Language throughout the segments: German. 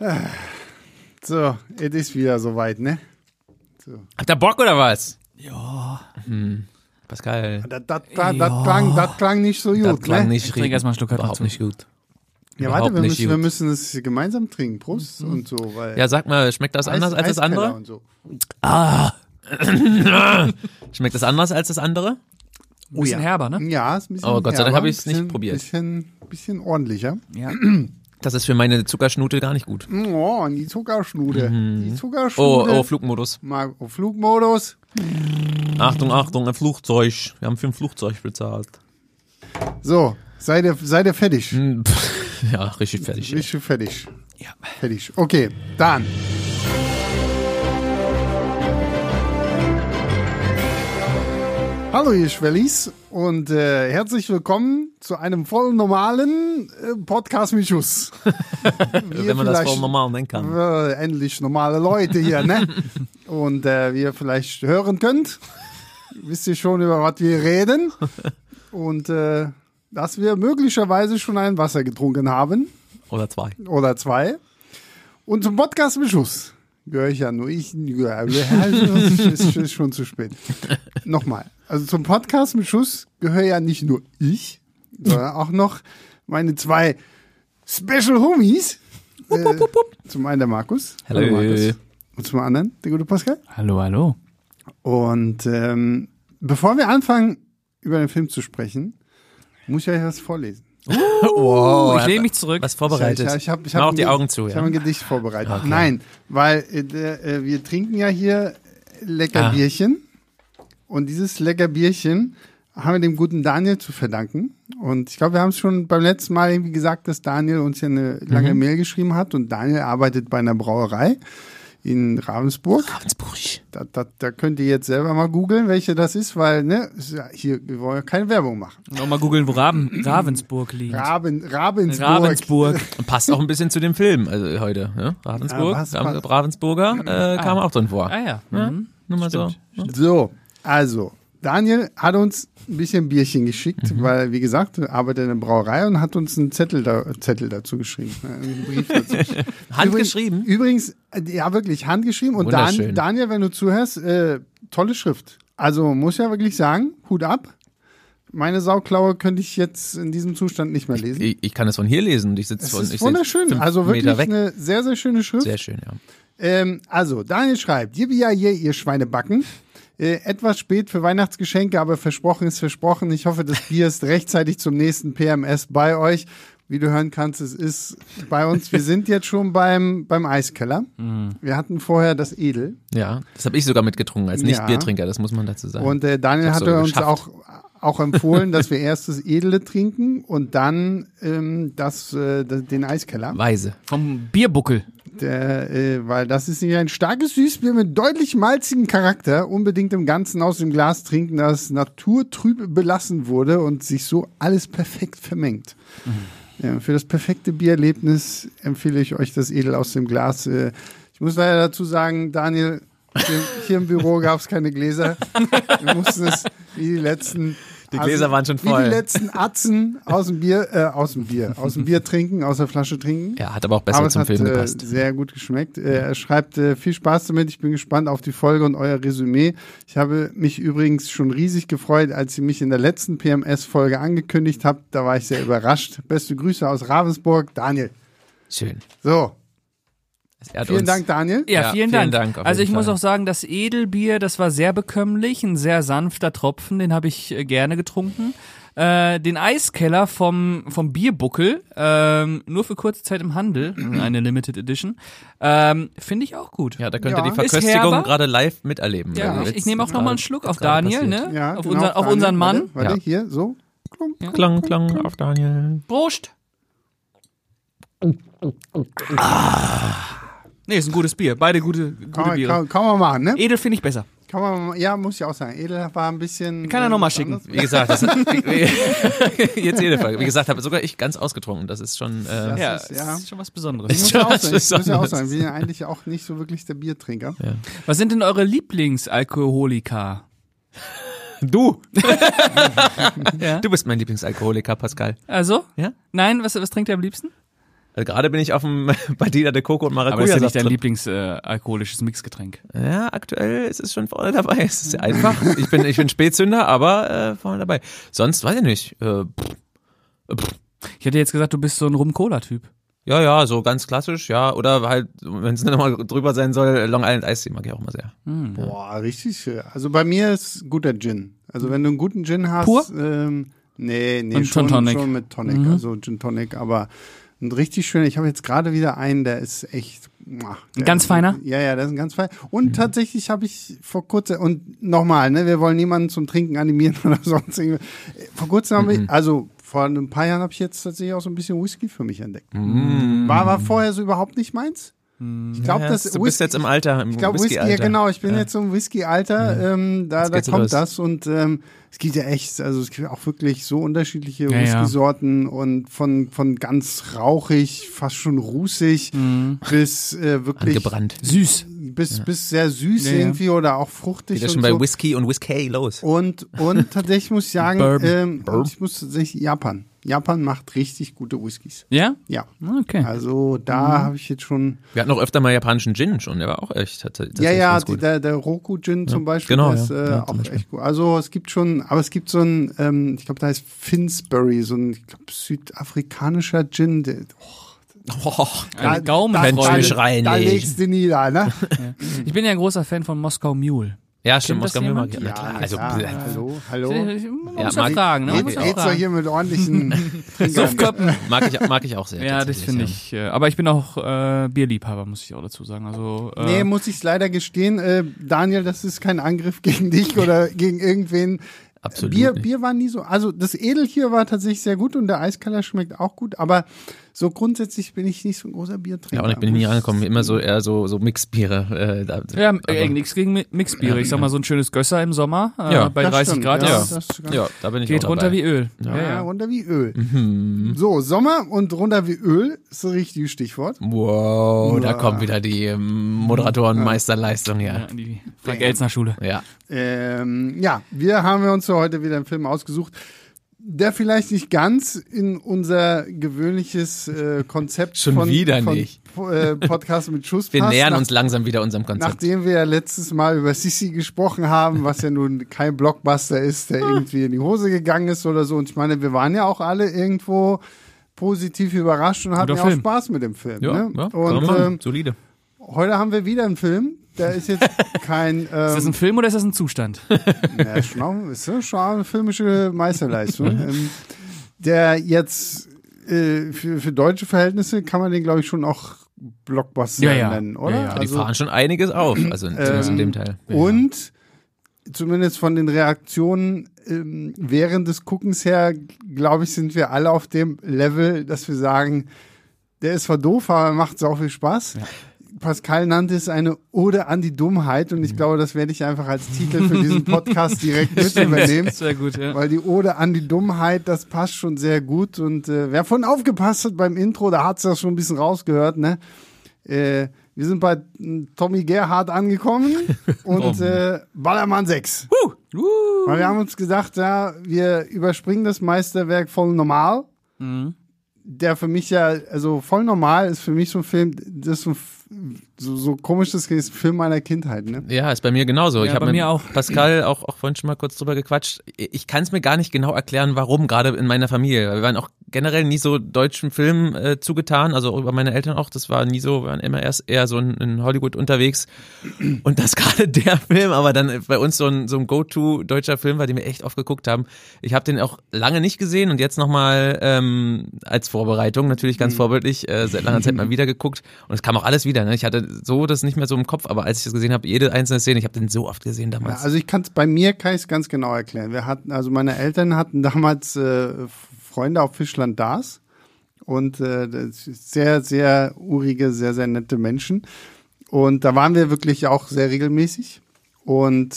So, es ist wieder soweit, ne? Habt ihr Bock oder was? Ja. Hm. Pascal. Das, das, das, das, klang, das klang nicht so gut, Das klang ne? nicht Ich trinke erstmal einen Schluck überhaupt dazu. nicht gut. Ja, warte, wir nicht müssen, wir müssen es gemeinsam trinken. Prost und so, weil. Ja, sag mal, schmeckt das Eis- anders als das andere? Und so. Schmeckt das anders als das andere? Ein bisschen herber, ne? Ja, ist ein bisschen Oh, Gott sei Dank herber, habe ich's nicht bisschen- probiert. Bisschen, bisschen ordentlicher. Ja. Das ist für meine Zuckerschnute gar nicht gut. Oh, die Zuckerschnude. Die Mhm. Oh, oh, Flugmodus. Mal auf Flugmodus. Achtung, Achtung, ein Flugzeug. Wir haben für ein Flugzeug bezahlt. So, seid ihr, seid ihr fertig? Hm, Ja, richtig fertig. Richtig fertig. Ja. Fertig. Okay, dann. Hallo ihr Schwellis und äh, herzlich willkommen zu einem voll normalen äh, Podcast mit Schuss. Wenn man das voll normal nennen kann. äh, endlich normale Leute hier, ne? Und äh, wie ihr vielleicht hören könnt, wisst ihr schon, über was wir reden. Und äh, dass wir möglicherweise schon ein Wasser getrunken haben Oder zwei. oder zwei. Und zum Podcast mit Schuss gehöre ich ja nur ich. ist, ist schon zu spät. Nochmal. Also zum Podcast mit Schuss gehöre ja nicht nur ich, sondern auch noch meine zwei Special Homies. Äh, zum einen der Markus. Hallo. Markus. Und zum anderen der gute Pascal. Hallo, hallo. Und ähm, bevor wir anfangen, über den Film zu sprechen, muss ich euch was vorlesen. Wow. ich lehne mich zurück. Was vorbereitet. Ich, ich hab, ich Mach hab auch die Augen zu, Ich ja. habe ein Gedicht vorbereitet. Nein, weil äh, äh, wir trinken ja hier lecker Ah. Bierchen. Und dieses lecker Bierchen haben wir dem guten Daniel zu verdanken. Und ich glaube, wir haben es schon beim letzten Mal irgendwie gesagt, dass Daniel uns ja eine lange Mhm. Mail geschrieben hat. Und Daniel arbeitet bei einer Brauerei in Ravensburg. Ravensburg. Da, da, da könnt ihr jetzt selber mal googeln, welche das ist, weil ne, ja hier, wir wollen ja keine Werbung machen. Nochmal googeln, wo Raben, Ravensburg liegt. Raben, Ravensburg. Ravensburg. Und passt auch ein bisschen zu dem Film also heute. Ne? Ravensburg. Ja, Ravensburger äh, kam auch drin vor. Ah ja. Ja? Mhm. Nur mal so. So, also, Daniel hat uns ein bisschen Bierchen geschickt, Mhm. weil, wie gesagt, er arbeitet in der Brauerei und hat uns einen Zettel, da, Zettel dazu geschrieben. ne, Einen Brief dazu. Handgeschrieben? Übrigens, übrigens, äh, ja, wirklich handgeschrieben. Und Dan. Daniel, wenn du zuhörst, äh, tolle Schrift. Also, muss ja wirklich sagen, Hut ab. Meine Sauklaue könnte ich jetzt in diesem Zustand nicht mehr lesen. Ich, ich kann es von hier lesen und ich sitze von ist wunderschön. Also wirklich eine sehr, sehr schöne Schrift. Sehr schön, ja. Ähm, also, Daniel schreibt, ja je, ihr Schweinebacken. Äh, etwas spät für Weihnachtsgeschenke, aber versprochen ist versprochen. Ich hoffe, das Bier ist rechtzeitig zum nächsten PMS bei euch. Wie du hören kannst, es ist bei uns. Wir sind jetzt schon beim, beim Eiskeller. Wir hatten vorher das Edel. Ja, das habe ich sogar mitgetrunken als. Nicht-Biertrinker, das muss man dazu sagen. Und äh, Daniel hatte uns geschafft. auch, auch empfohlen, dass wir erst das Edle trinken und dann ähm, das, äh, den Eiskeller. Weise. Vom Bierbuckel. Der, äh, weil das ist nämlich ein starkes Süßbier mit deutlich malzigem Charakter. Unbedingt im Ganzen aus dem Glas trinken, das naturtrüb belassen wurde und sich so alles perfekt vermengt. Ja, für das perfekte Biererlebnis empfehle ich euch das Edel aus dem Glas. Äh, ich muss leider dazu sagen, Daniel, hier, hier im Büro gab es keine Gläser. Wir mussten es wie die letzten Die Gläser waren schon Wie voll. die letzten Atzen aus dem Bier, äh, aus dem Bier, aus dem Bier trinken, aus der Flasche trinken. Ja, hat aber auch besser Aber zum hat Film äh, gepasst. sehr gut geschmeckt. Äh, er schreibt äh, viel Spaß damit. Ich bin gespannt auf die Folge und euer Resümee. Ich habe mich übrigens schon riesig gefreut, als ihr mich in der letzten PMS-Folge angekündigt habt. Da war ich sehr überrascht. Beste Grüße aus Ravensburg, Daniel. Schön. So, vielen uns. Dank, Daniel. Ja, Ja, vielen, vielen Dank. Dank also ich jeden muss Fall. auch sagen, das Edelbier, das war sehr bekömmlich, ein sehr sanfter Tropfen, den habe ich äh, gerne getrunken. Äh, den Eiskeller vom, vom Bierbuckel, ähm, nur für kurze Zeit im Handel, eine Limited Edition, ähm, finde ich auch gut. Ja, da könnt Ja. ihr die Ist Verköstigung gerade live miterleben. Ja, ich, ich nehme auch noch mal einen Schluck auf Daniel, passiert. ne? Ja, auf, genau, unser, auf Daniel. unseren Mann. Warte, warte Ja. hier, so. Klunk. Klang, klang auf Daniel. Prost! Nee, ist ein gutes Bier. Beide gute, gute Kann, man- Biere. kann, kann man machen, ne? Edel finde ich besser. Kann man, ja, muss ich auch sagen. Edel war ein bisschen. Kann er äh, noch mal was schicken. Wie gesagt, das jetzt Folge. Wie gesagt, habe sogar ich ganz ausgetrunken. Das ist schon. Äh, Das ja, ist- ja. ist schon was Besonderes. Ich muss ja auch sagen, ich muss ja auch sagen, wir sind ja eigentlich auch nicht so wirklich der Biertrinker. Was sind denn eure Lieblingsalkoholiker? du, Ja. du bist mein Lieblingsalkoholiker, Pascal. Also? Ja? Nein, was, was trinkt ihr am liebsten? Gerade bin ich auf dem Batida de Coco und Aber Maracuja. ist ja nicht dein. Lieblingsalkoholisches äh, Mixgetränk. Ja, aktuell ist es schon vorne dabei. Es ist ja einfach. Ich bin, ich bin Spätzünder, aber äh, vorne dabei. Sonst weiß ich nicht. Äh, pff, Ich hätte jetzt gesagt, du bist so ein Rum-Cola-Typ. ja, ja, so ganz klassisch, ja. Oder halt, wenn es nochmal drüber sein soll, Long Island Ice Tea mag ich auch immer sehr. Boah, richtig schön. Also bei mir ist guter Gin. Also wenn du einen guten Gin hast, Pur? ähm, nee, nee, Und schon, Tonic. schon mit Tonic, also Gin Tonic, aber ein richtig schön. Ich habe jetzt gerade wieder einen, der ist echt muah, der ganz ist- feiner? Ja, ja, der ist ein ganz feiner. Und tatsächlich habe ich vor kurzem und nochmal, ne, wir wollen niemanden zum Trinken animieren oder sonst irgendwie. Vor kurzem habe ich, also vor ein paar Jahren habe ich jetzt tatsächlich auch so ein bisschen Whisky für mich entdeckt. War war vorher so überhaupt nicht meins. Ich glaube, Ja, das du bist jetzt im Alter, im ich glaube, Whisky, ja Whisky-Alter. genau, ich bin jetzt so im Whisky-Alter, ähm, da, Jetzt da kommt los. das und ähm, es gibt ja echt, also es gibt auch wirklich so unterschiedliche Ja, ja. Whisky-Sorten und von, von ganz rauchig, fast schon rußig, bis äh, wirklich Angebrannt. Süß. Bis, bis sehr süß Ja, ja. irgendwie oder auch fruchtig Geht ja schon bei so. Whisky und Whisky los. Und, und tatsächlich muss ich sagen, Bourbon. ähm, und ich muss tatsächlich Japan. Japan macht richtig gute Whiskys. Ja? Ja. Okay. Also da habe ich jetzt schon Wir hatten auch öfter mal japanischen Gin schon, der war auch echt tatsächlich Ja, ja, die, der, der Roku Gin zum Beispiel, genau, ist ja. äh, Ja, auch Beispiel. echt gut. Also es gibt schon, aber es gibt so ein, ähm, ich glaube, da heißt Finsbury, so ein ich glaub, südafrikanischer Gin. Der, Oh, Mensch, da, Mensch, schreien da nicht. legst du nieder, ne? Ich bin ja ein großer Fan von Moskau Mule. ja, stimmt, Moskau Mule mag jemand? ich. Ja, also, bleh. hallo, hallo. Ich muss Ja, ja, mag ich- fragen, ne? ich auch. Geht's doch hier mit ordentlichen. Suffköppen. mag, ich, mag ich auch sehr. Ja, das finde ja. ich. Äh, aber ich bin auch äh, Bierliebhaber, muss ich auch dazu sagen. Also äh, Nee, muss ich leider gestehen, äh, Daniel, das ist kein Angriff gegen dich oder gegen irgendwen. Absolut Bier, nicht. Bier war nie so, also das Edel hier war tatsächlich sehr gut und der Eiskeller schmeckt auch gut, aber so grundsätzlich bin ich nicht so ein großer Biertrinker. Ja, und ich bin nie rangekommen. Immer so eher so, so Mixbiere. Äh, da, ja, nichts gegen Mi- Mixbiere. Ich sag mal so ein schönes Gösser im Sommer äh, Ja, bei Das 30 stimmt, Grad. ja, Ja, ja, da bin ich geht auch runter wie Öl. Ja. Ja, Ja, runter wie Öl. Mhm. So, Sommer und runter wie Öl ist das richtige Stichwort. Wow, da Ja. kommt wieder die ähm, Moderatoren-Meisterleistung ja. hier. in die Frank-Elzner Schule. Ja. Ähm, ja, wir haben wir uns für heute wieder einen Film ausgesucht, der vielleicht nicht ganz in unser gewöhnliches äh, Konzept Schon von, wieder von nicht. Äh, Podcast mit Schuss Wir passt. nähern Nach- uns langsam wieder unserem Konzept. Nachdem wir ja letztes Mal über Sissi gesprochen haben, was ja nun kein Blockbuster ist, der irgendwie in die Hose gegangen ist oder so. Und ich meine, wir waren ja auch alle irgendwo positiv überrascht und hatten ja auch. Spaß mit dem Film. ja, ne? ja, und ähm, solide. heute haben wir wieder einen Film. Der ist jetzt kein. Ist das Ähm, ein Film oder ist das ein Zustand? ja, schon, auch- ist ja schon eine filmische Meisterleistung. ähm, der jetzt äh, für, für deutsche Verhältnisse kann man den, glaube ich, schon auch Blockbuster Ja, ja. nennen, oder? Ja, ja. die fahren schon einiges auf, also zumindest in ähm, dem Teil. Und zumindest von den Reaktionen ähm, während des Guckens her, glaube ich, sind wir alle auf dem Level, dass wir sagen, der ist zwar doof, aber macht sau viel Spaß. Pascal nannte es eine Ode an die Dummheit und ich glaube, das werde ich einfach als Titel für diesen Podcast direkt mit übernehmen. Wäre gut, ja. Weil die Ode an die Dummheit, das passt schon sehr gut. Und äh, wer von aufgepasst hat beim Intro, da hat's das schon ein bisschen rausgehört, ne? Äh, wir sind bei äh, Tommy Gerhardt angekommen und äh, Ballermann 6. Weil wir haben uns gesagt, ja, wir überspringen das Meisterwerk voll normal. Der für mich ja, also voll normal ist für mich so ein Film, das ist so, so, so komisch, das ist ein Film meiner Kindheit, ne? Ja, ist bei mir genauso. ich Ja, habe bei mit mir auch. Pascal auch, auch vorhin schon mal kurz drüber gequatscht. Ich kann es mir gar nicht genau erklären, warum, gerade in meiner Familie. Wir waren auch generell nie so deutschen Filmen äh, zugetan, also über meine Eltern auch. Das war nie so, wir waren immer erst eher so in, in Hollywood unterwegs. Und das gerade der Film, aber dann bei uns so ein, so ein Go-To deutscher Film war, den wir echt oft geguckt haben. Ich habe den auch lange nicht gesehen und jetzt nochmal ähm, als Vorbereitung, natürlich Mhm. ganz vorbildlich, äh, seit langer Zeit mal wieder geguckt. Und es kam auch alles wieder. Ne? Ich hatte so das nicht mehr so im Kopf, aber als ich das gesehen habe, jede einzelne Szene, ich habe den so oft gesehen Ja, damals. also ich kann es bei mir kann ich es ganz genau erklären. Wir hatten, also meine Eltern hatten damals äh, Freunde auf Fischland Dars und äh, sehr, sehr urige, sehr, sehr nette Menschen. Und da waren wir wirklich auch sehr regelmäßig. Und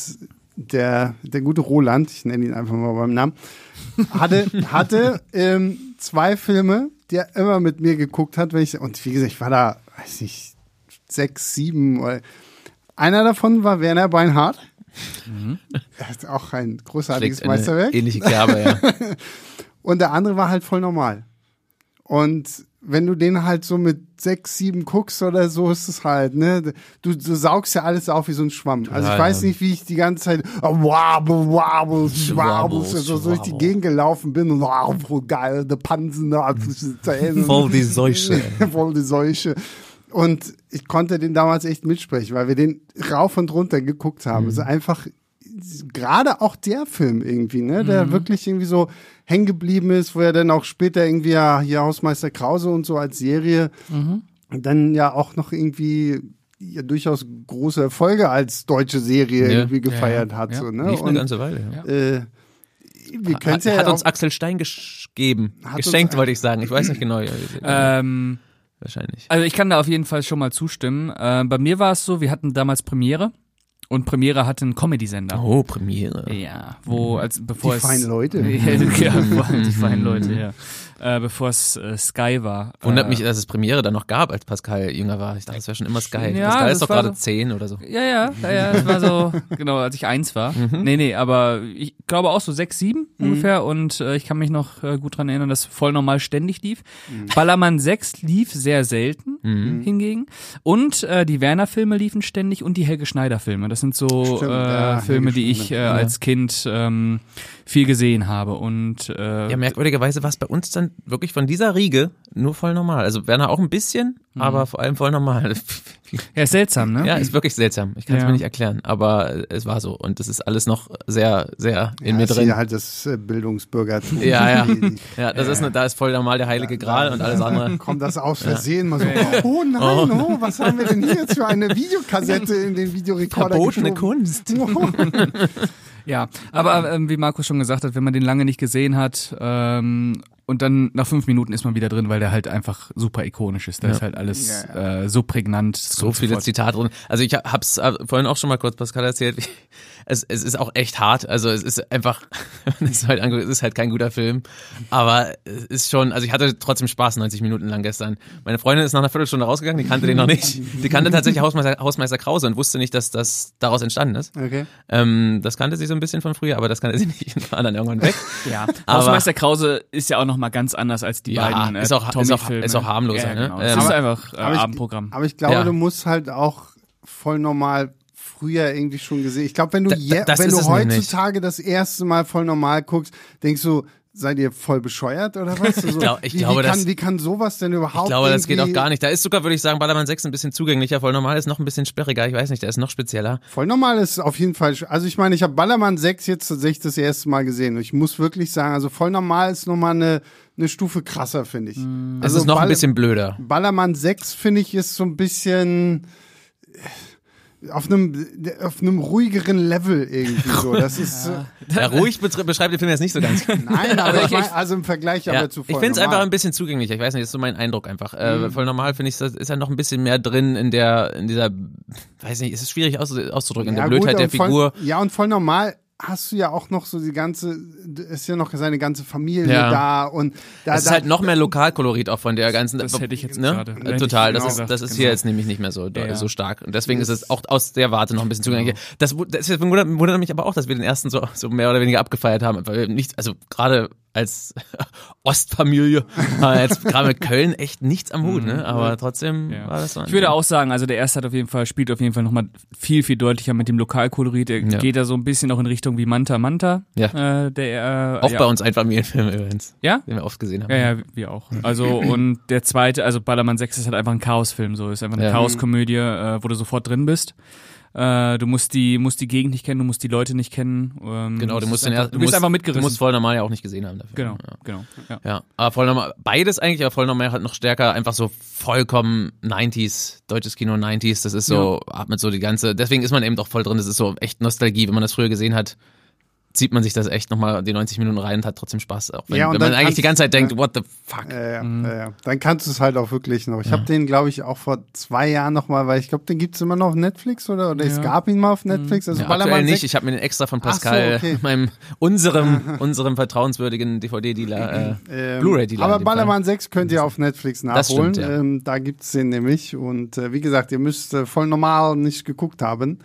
der, der gute Roland, ich nenne ihn einfach mal beim Namen, hatte, hatte ähm, zwei Filme, die er immer mit mir geguckt hat, wenn ich, und wie gesagt, ich war da, weiß nicht, sechs, sieben, oder, einer davon war Werner Beinhardt. Er hat auch ein großartiges Schlägt Meisterwerk. Ähnliche Kerbe, ja. Und der andere war halt voll normal. Und wenn du den halt so mit sechs, sieben guckst oder so, ist es halt, ne? Du, du saugst ja alles auf wie so ein Schwamm. also ich weiß ja. nicht, wie ich die ganze Zeit oh, wabble, wabble, schwabble, so, so durch die. Gegend gelaufen bin und oh, geil, der Pansen, da, Voll die Seuche. voll die Seuche. Und ich konnte den damals echt mitsprechen, weil wir den rauf und runter geguckt haben. Es ist einfach gerade auch der Film irgendwie, ne, der wirklich irgendwie so hängen geblieben ist, wo er dann auch später irgendwie ja hier Hausmeister Krause und so als Serie dann ja auch noch irgendwie ja, durchaus große Erfolge als deutsche Serie Ja. irgendwie gefeiert Ja, hat. ja. So, ne? Lief eine Und ganze Weile. Ja. äh, wir Hat, ja hat uns Axel Stein gegeben. Geschenkt, wollte ich sagen. Ich weiß nicht genau. Ähm, Wahrscheinlich. also ich kann da auf jeden Fall schon mal zustimmen. Äh, bei mir war es so, wir hatten damals Premiere und Premiere hatte einen Comedy-Sender. Oh, Premiere. Ja, wo als bevor Die es feinen Leute. ja, die feinen Leute, ja. Äh, bevor es äh, Sky war. Wundert äh, mich, dass es Premiere dann noch gab, als Pascal jünger war. Ich dachte, es wäre schon immer Sky. Ja, Pascal ist doch gerade so- zehn oder so. Ja, ja, ja, ja, das war so, genau, als ich eins war. Nee, nee, aber ich glaube auch so sechs, sieben ungefähr und äh, ich kann mich noch äh, gut dran erinnern, dass voll normal ständig lief. Ballermann 6 lief sehr selten hingegen und äh, die Werner-Filme liefen ständig und die Helge Schneider-Filme. Das sind so Stimmt, äh, ja, Filme, die ich äh, als Kind ähm, viel gesehen habe und äh, Ja, merkwürdigerweise war es bei uns dann wirklich von dieser Riege nur voll normal. Also Werner auch ein bisschen, aber vor allem voll normal. ja, ist seltsam, ne? Ja, ist wirklich seltsam. Ich kann es Ja. mir nicht erklären, aber es war so. Und das ist alles noch sehr, sehr in ja, mir ist drin. hier halt das äh, Bildungsbürgertum. Ja, ja. Ja, das ist eine, da ist voll normal der heilige Gral und alles andere. Kommt das aus Versehen mal so, oh nein, oh, was haben wir denn hier jetzt für eine Videokassette in den Videorekorder Verbotene geschoben? Kunst. Ja, aber ähm, wie Markus schon gesagt hat, wenn man den lange nicht gesehen hat ähm, und dann nach fünf Minuten ist man wieder drin, weil der halt einfach super ikonisch ist. Da ist halt alles Äh, so prägnant. So viele Zitate drin. Also ich hab's äh, vorhin auch schon mal kurz Pascal erzählt. Es, es ist auch echt hart. Also es ist einfach, es ist halt, es ist halt kein guter Film. Aber es ist schon, also ich hatte trotzdem Spaß 90 Minuten lang gestern. Meine Freundin ist nach einer Viertelstunde rausgegangen, die kannte den noch nicht. Die kannte tatsächlich Hausmeister, Hausmeister Krause und wusste nicht, dass das daraus entstanden ist. Okay. Ähm, das kannte sie so ein bisschen von früher, aber das kannte sie nicht und war dann irgendwann weg. Ja, Aber- Hausmeister Krause ist ja auch noch mal ganz anders als die Ja, beiden. ist auch- ist auch- ist auch harmloser, ja, ne? Genau. Ähm, das ist aber- einfach äh, aber ich- Abendprogramm. Aber ich glaube, Ja. du musst halt auch voll normal früher irgendwie schon gesehen. Ich glaube, wenn du, Da- je, wenn du es heutzutage das erste Mal voll normal guckst, denkst du, seid ihr voll bescheuert oder was? Also, glaub- ich wie, glaube, wie, kann, das- wie kann sowas denn überhaupt Ich glaube, das geht auch gar nicht. Da ist sogar, würde ich sagen, Ballermann 6 ein bisschen zugänglicher. Voll normal ist noch ein bisschen sperriger. Ich weiß nicht, der ist noch spezieller. Voll normal ist auf jeden Fall. Also ich meine, ich habe Ballermann 6 jetzt tatsächlich das erste Mal gesehen. Und ich muss wirklich sagen, also voll normal ist nochmal eine, eine Stufe krasser, finde ich. Es Also ist noch ein Ball- bisschen blöder. Ballermann 6, finde ich, ist so ein bisschen äh, auf einem, auf einem ruhigeren Level irgendwie so. Das ist, äh, Ja, ruhig beschreibt den Film jetzt nicht so ganz. nein, aber ich- ich mein, also im Vergleich Ja, aber zu ich voll finde es einfach ein bisschen zugänglicher. Ich weiß nicht, das ist so mein Eindruck einfach. Äh, voll normal finde ich, das ist ja noch ein bisschen mehr drin in der, in dieser, weiß nicht, es ist schwierig auszu- auszudrücken, in der Ja, Blödheit gut, der voll, Figur. Ja, und voll normal hast du ja auch noch so die ganze, ist ja noch seine ganze Familie Ja. da und da, Es ist da, halt noch mehr Lokalkolorit auch von der ganzen. Das hätte ich jetzt ne? gerade- Äh, Total, das ich ist, genau das ist gesagt, hier genau. jetzt nämlich nicht mehr so, Ja, so stark. Und deswegen ist es auch aus der Warte noch ein bisschen zugänglicher. Das, wu- das wundert, wundert mich aber auch, dass wir den ersten so, so mehr oder weniger abgefeiert haben, weil wir nicht, also gerade als Ostfamilie, jetzt gerade mit Köln echt nichts am Hut, ne? Aber trotzdem Ja. war das so. Ich würde auch sagen, also der erste hat auf jeden Fall, spielt auf jeden Fall nochmal viel, viel deutlicher mit dem Lokalkolorit. Der Ja. geht da so ein bisschen auch in Richtung wie Manta Manta. Ja. Äh, der, äh, auch ja. bei uns ein Familienfilm übrigens, Ja? den wir oft gesehen haben. Ja, ja, wir auch. Also, und der zweite, also Ballermann 6 ist halt einfach ein Chaosfilm, so. Ist einfach eine. Chaoskomödie, äh, wo du sofort drin bist. Äh, du musst die, musst die Gegend nicht kennen, du musst die Leute nicht kennen. Ähm, Genau, du musst den einfach, du musst, einfach mitgerissen. Du musst voll normal ja auch nicht gesehen haben dafür. genau, Ja. genau. Ja. Ja, aber voll normal, beides eigentlich, aber voll normal halt noch stärker, einfach so vollkommen 90s, deutsches Kino 90s, das ist so, atmet so die ganze, deswegen ist man eben doch voll drin, das ist so echt Nostalgie, wenn man das früher gesehen hat, zieht man sich das echt nochmal die 90 Minuten rein und hat trotzdem Spaß, auch wenn, Ja, und wenn man dann eigentlich die ganze Zeit denkt, what the fuck. Ja, ja, Mhm. ja, ja. Dann kannst du es halt auch wirklich noch. Ich habe den, glaube ich, auch vor zwei Jahren noch mal, weil ich glaube, den gibt's immer noch auf Netflix oder oder es Ja. gab ihn mal auf Netflix. Also Ja, aktuell Ballermann nicht, 6. ich habe mir den extra von Ach so, Pascal, okay. meinem, unserem, unserem vertrauenswürdigen DVD-Dealer, äh, Ähm, Blu-ray-Dealer. Aber. Ballermann 6 könnt ihr auf Netflix nachholen. stimmt, ja. ähm, da gibt's den nämlich. Und äh, wie gesagt, ihr müsst äh, voll normal nicht geguckt haben.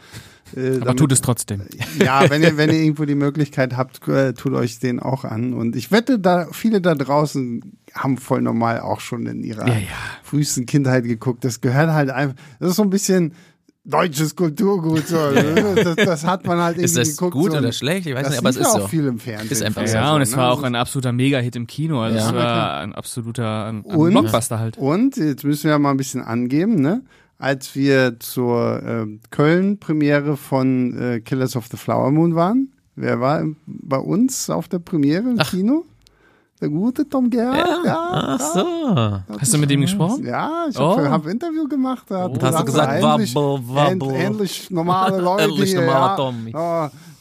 Äh, Aber damit- tut es trotzdem. ja, wenn ihr, wenn ihr irgendwo die Möglichkeit habt, äh, tut euch den auch an. Und ich wette, da viele da draußen haben voll normal auch schon in ihrer Ja, ja. frühesten Kindheit geguckt. Das gehört halt einfach, das ist so ein bisschen deutsches Kulturgut. So. Das, das hat man halt irgendwie Ist das geguckt. gut so. oder schlecht? Ich weiß das nicht, aber es ist ja so. auch viel im Fernsehen. Ist einfach früher so. Ja, und es ne? war auch ein absoluter Mega-Hit im Kino. Also Ja. es war ein absoluter ein, ein Und- Blockbuster halt. Und jetzt müssen wir mal ein bisschen angeben, ne? Als wir zur ähm, Köln-Premiere von äh, Killers of the Flower Moon waren, wer war im, bei uns auf der Premiere im Kino? Der gute Tom Gerhardt. Ja. Ach so. Hast du mit ihm gesprochen? Ja, ich Oh. habe hab ein Interview gemacht. Da hat Und hast du gesagt, wabbel, wabbel. end- endlich normale Leute. Endlich normaler ja, Tommy.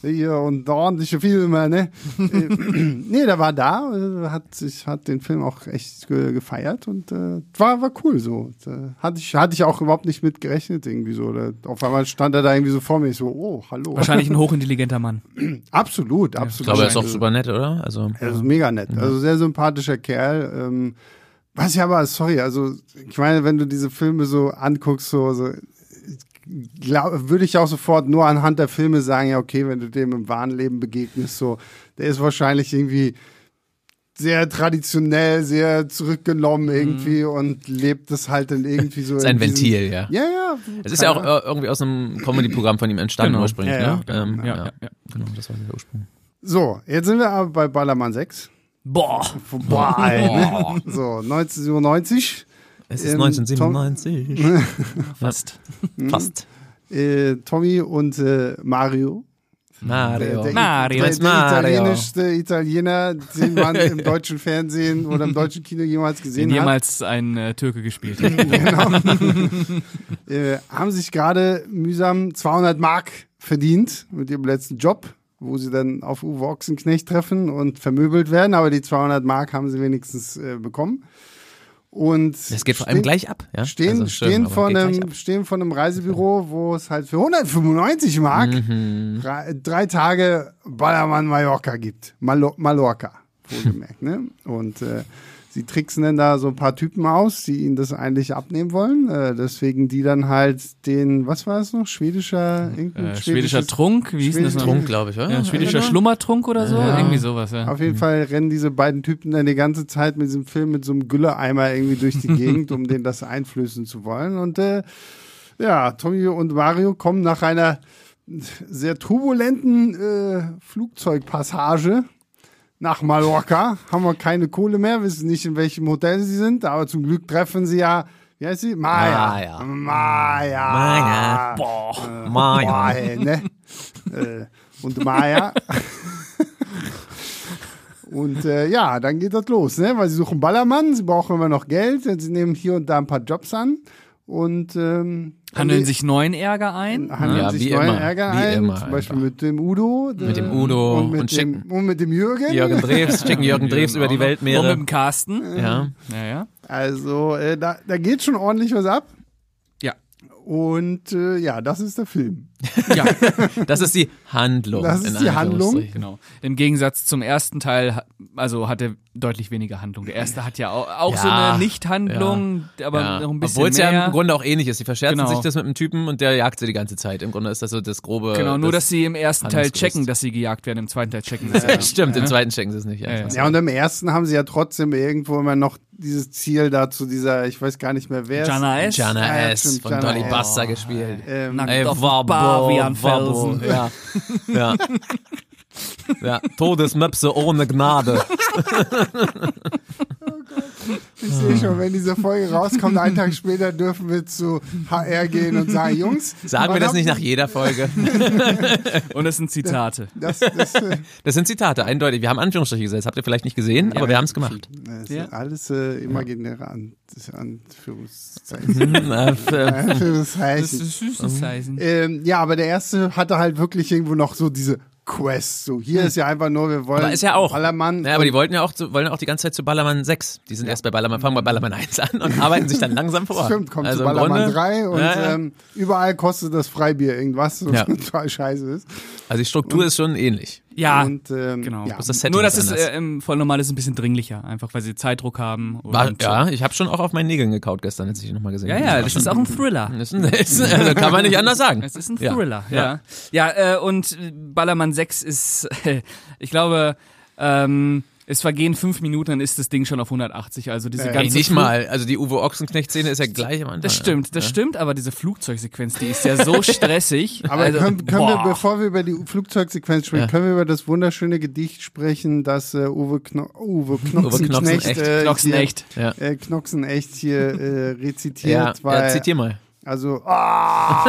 Ja, hier und ordentliche Filme, ne? Äh, nee, der war da, äh, hat sich, hat den Film auch echt ge gefeiert und äh, war, war cool so. Hatte ich, hatte ich auch überhaupt nicht mit gerechnet irgendwie so. Da, auf einmal stand er da irgendwie so vor mir, ich so, oh, hallo. Wahrscheinlich ein hochintelligenter Mann. Absolut, Ich absolut. glaube, er ist auch Also- super nett, oder? Also, er ist mega nett. Also sehr sympathischer Kerl. Ähm, was ich aber, sorry, also ich meine, wenn du diese Filme so anguckst, so, so glaub, würde ich auch sofort nur anhand der Filme sagen, ja, okay, wenn du dem im wahren Leben begegnest, so, der ist wahrscheinlich irgendwie sehr traditionell, sehr zurückgenommen irgendwie und lebt das halt dann irgendwie so. sein diesem- Ventil, ja. Ja, ja. Es ist ja auch irgendwie aus einem Comedy-Programm von ihm entstanden Genau. ursprünglich, Ja, ne? ja, ähm, Ja, ja, ja. Genau, das war der Ursprung. So, jetzt sind wir aber bei Ballermann 6. Boah. Boah, ne? So, 1997. Es ist Ähm, 1997. Fast. Fast. Äh, Tommy und äh, Mario. Mario. Der, Mario. der, ist der Mario. italienischste Italiener, den man im deutschen Fernsehen oder im deutschen Kino jemals gesehen Den hat. jemals ein äh, Türke gespielt hat. genau. äh, haben sich gerade mühsam 200 Mark verdient mit ihrem letzten Job, wo sie dann auf Uwe Ochsenknecht treffen und vermöbelt werden. Aber die 200 Mark haben sie wenigstens äh, bekommen. Und Das geht vor allem stehen- gleich ab, ja? Stehen, Also schön, stehen, gleich einem, stehen vor einem Reisebüro, wo es halt für 195 Mark Mhm. drei, drei Tage Ballermann Mallorca gibt. Malo Mallorca, wohlgemerkt. ne? Und äh, sie tricksen dann da so ein paar Typen aus, die ihnen das eigentlich abnehmen wollen. Äh, deswegen die dann halt den, was war es noch? Schwedischer, Äh, schwedischer Trunk, wie hieß denn das noch? Trunk, glaube ich, oder? Ja, schwedischer genau. Schlummertrunk oder so? Ja. Irgendwie sowas, ja. Auf jeden Fall rennen diese beiden Typen dann die ganze Zeit mit diesem Film mit so einem Gülleeimer irgendwie durch die Gegend, um denen das einflößen zu wollen. Und äh, ja, Tommy und Mario kommen nach einer sehr turbulenten äh, Flugzeugpassage nach Mallorca. Haben wir keine Kohle mehr, wissen nicht, in welchem Hotel sie sind, aber zum Glück treffen sie ja, wie heißt sie? Maya. Maya. Maya. Maya. Boah. Mario. Boah, ey, ne? äh, und Maya. Und äh, ja, dann geht das los, ne? Weil sie suchen Ballermann, sie brauchen immer noch Geld, sie nehmen hier und da ein paar Jobs an und ähm, Handeln die- sich neuen Ärger ein. handeln Ja, sich wie neuen immer, Ärger wie ein, immer zum Beispiel einfach. mit dem Udo, Mit dem Udo und mit, und dem, und mit dem Jürgen. Jürgen Drews, schicken Jürgen Drews über die Und mit Weltmeere. dem Carsten. Ja. Ja, ja. Also äh, da, da geht schon ordentlich was ab. Ja. Und äh, ja, das ist der Film. Ja, Das ist die Handlung. Das ist die Handlung. Genau. Im Gegensatz zum ersten Teil, also hat er deutlich weniger Handlung. Der erste hat ja auch, auch so Ja, eine Nicht-Handlung, aber Ja. noch ein bisschen Obwohl es ja im Grunde auch ähnlich ist. Sie verscherzen Genau. sich das mit einem Typen und der jagt sie die ganze Zeit. Im Grunde ist das so das grobe. Genau, nur dass sie im ersten Teil checken, dass sie gejagt werden, im zweiten Teil checken sie es. Stimmt, im zweiten checken sie es nicht. Ja, Ja, ja. Ja, und im ersten haben sie ja trotzdem irgendwo immer noch dieses Ziel da zu dieser, ich weiß gar nicht mehr wer Jana S. Jana ja, S. von Jana Dolly. Buster gespielt. Ähm, Nackt Ey, auf Wabbo, Bavianfelsen. Wabbo, Ja. ja. Ja, Todesmöpse ohne Gnade. Ich sehe schon, wenn diese Folge rauskommt, einen Tag später dürfen wir zu HR gehen und sagen, Jungs. Sagen wir das nicht nach jeder Folge. Und es sind Zitate. Das, das, äh, Das sind Zitate, eindeutig. Wir haben Anführungsstriche gesetzt. Habt ihr vielleicht nicht gesehen, aber wir haben es gemacht. das Ja. sind alles äh, imaginäre An Anführungszeichen. Äh, Das Anführungszeichen. ist. Ähm, ja, aber der erste hatte halt wirklich irgendwo noch so diese Quest. So, hier ist ja einfach nur, wir wollen Aber ist ja auch. Ballermann. Ja, aber die wollten ja auch, zu, wollen ja auch die ganze Zeit zu Ballermann 6. Die sind erst bei Ballermann, fangen bei Ballermann 1 an und arbeiten sich dann langsam vor. Stimmt, kommt also zu Ballermann Grunde, 3 und ja, ja. Ähm, überall kostet das Freibier irgendwas, was Ja. total scheiße ist. Also die Struktur ist schon ähnlich. Ja, und, ähm, Genau. Ja. Das Nur, dass ist es anders. äh, im voll normal ist ein bisschen dringlicher, einfach weil sie Zeitdruck haben. Und War, ja, ich habe schon auch auf meinen Nägeln gekaut gestern, als ich ihn nochmal gesehen ja, habe. ja, war das schon- ist auch ein Thriller. Das ist, ein- ist, also kann man nicht anders sagen. Es ist ein Ja. Thriller, ja. Ja, äh, und Ballermann 6 ist, ich glaube, ähm, es vergehen fünf Minuten, dann ist das Ding schon auf 180. Also diese Ey, ganze Ey, nicht Flug- mal. Also die Uwe Ochsenknecht-Szene ist ja gleich am Anfang. Das stimmt, das stimmt, aber diese Flugzeugsequenz, die ist ja so stressig. Aber also, können, können wir, bevor wir über die Flugzeugsequenz sprechen, Ja. können wir über das wunderschöne Gedicht sprechen, das äh, Uwe, Kno Uwe Knoxenknecht, Knoxenecht. äh, Knoxenecht. Ja. hier, äh, Knoxenecht hier äh, rezitiert, Ja, weil ja, zitier mal. Also ah,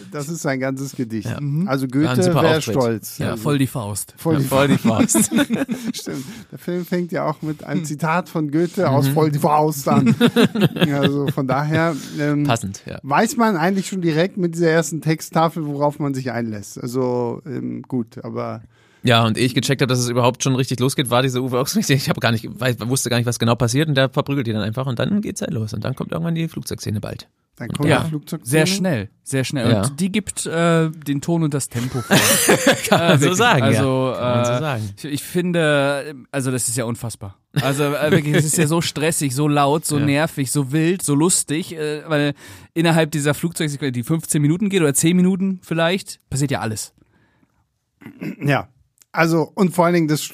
das ist sein ganzes Gedicht. Also War ein Goethe wäre stolz. Ja, also, voll die Faust. voll die Voll die Faust. Stimmt. Der Film fängt ja auch mit einem Zitat von Goethe Mhm. aus Voll die Faust an. also von daher ähm, Passend, ja. weiß man eigentlich schon direkt mit dieser ersten Texttafel, worauf man sich einlässt. Also ähm, gut, aber Ja, und ehe ich gecheckt habe, dass es überhaupt schon richtig losgeht, war diese Uwe Ochsenknecht. Ich habe gar nicht, weiß, wusste gar nicht, was genau passiert und der verprügelt die dann einfach und dann geht's halt los und dann kommt irgendwann die Flugzeugszene bald. dann kommt Ja, das Flugzeug. Sehr schnell, sehr schnell. Ja. Und die gibt äh, den Ton und das Tempo vor. Kann man so wirklich. sagen, Also, ja. Kann man so äh, sagen. Ich, ich finde, also das ist ja unfassbar. Also äh, wirklich, es ist ja so stressig, so laut, so Ja. nervig, so wild, so lustig, äh, weil innerhalb dieser Flugzeugsequenz, die 15 Minuten geht oder 10 Minuten vielleicht, passiert ja alles. Ja. Also, und vor allen Dingen, das,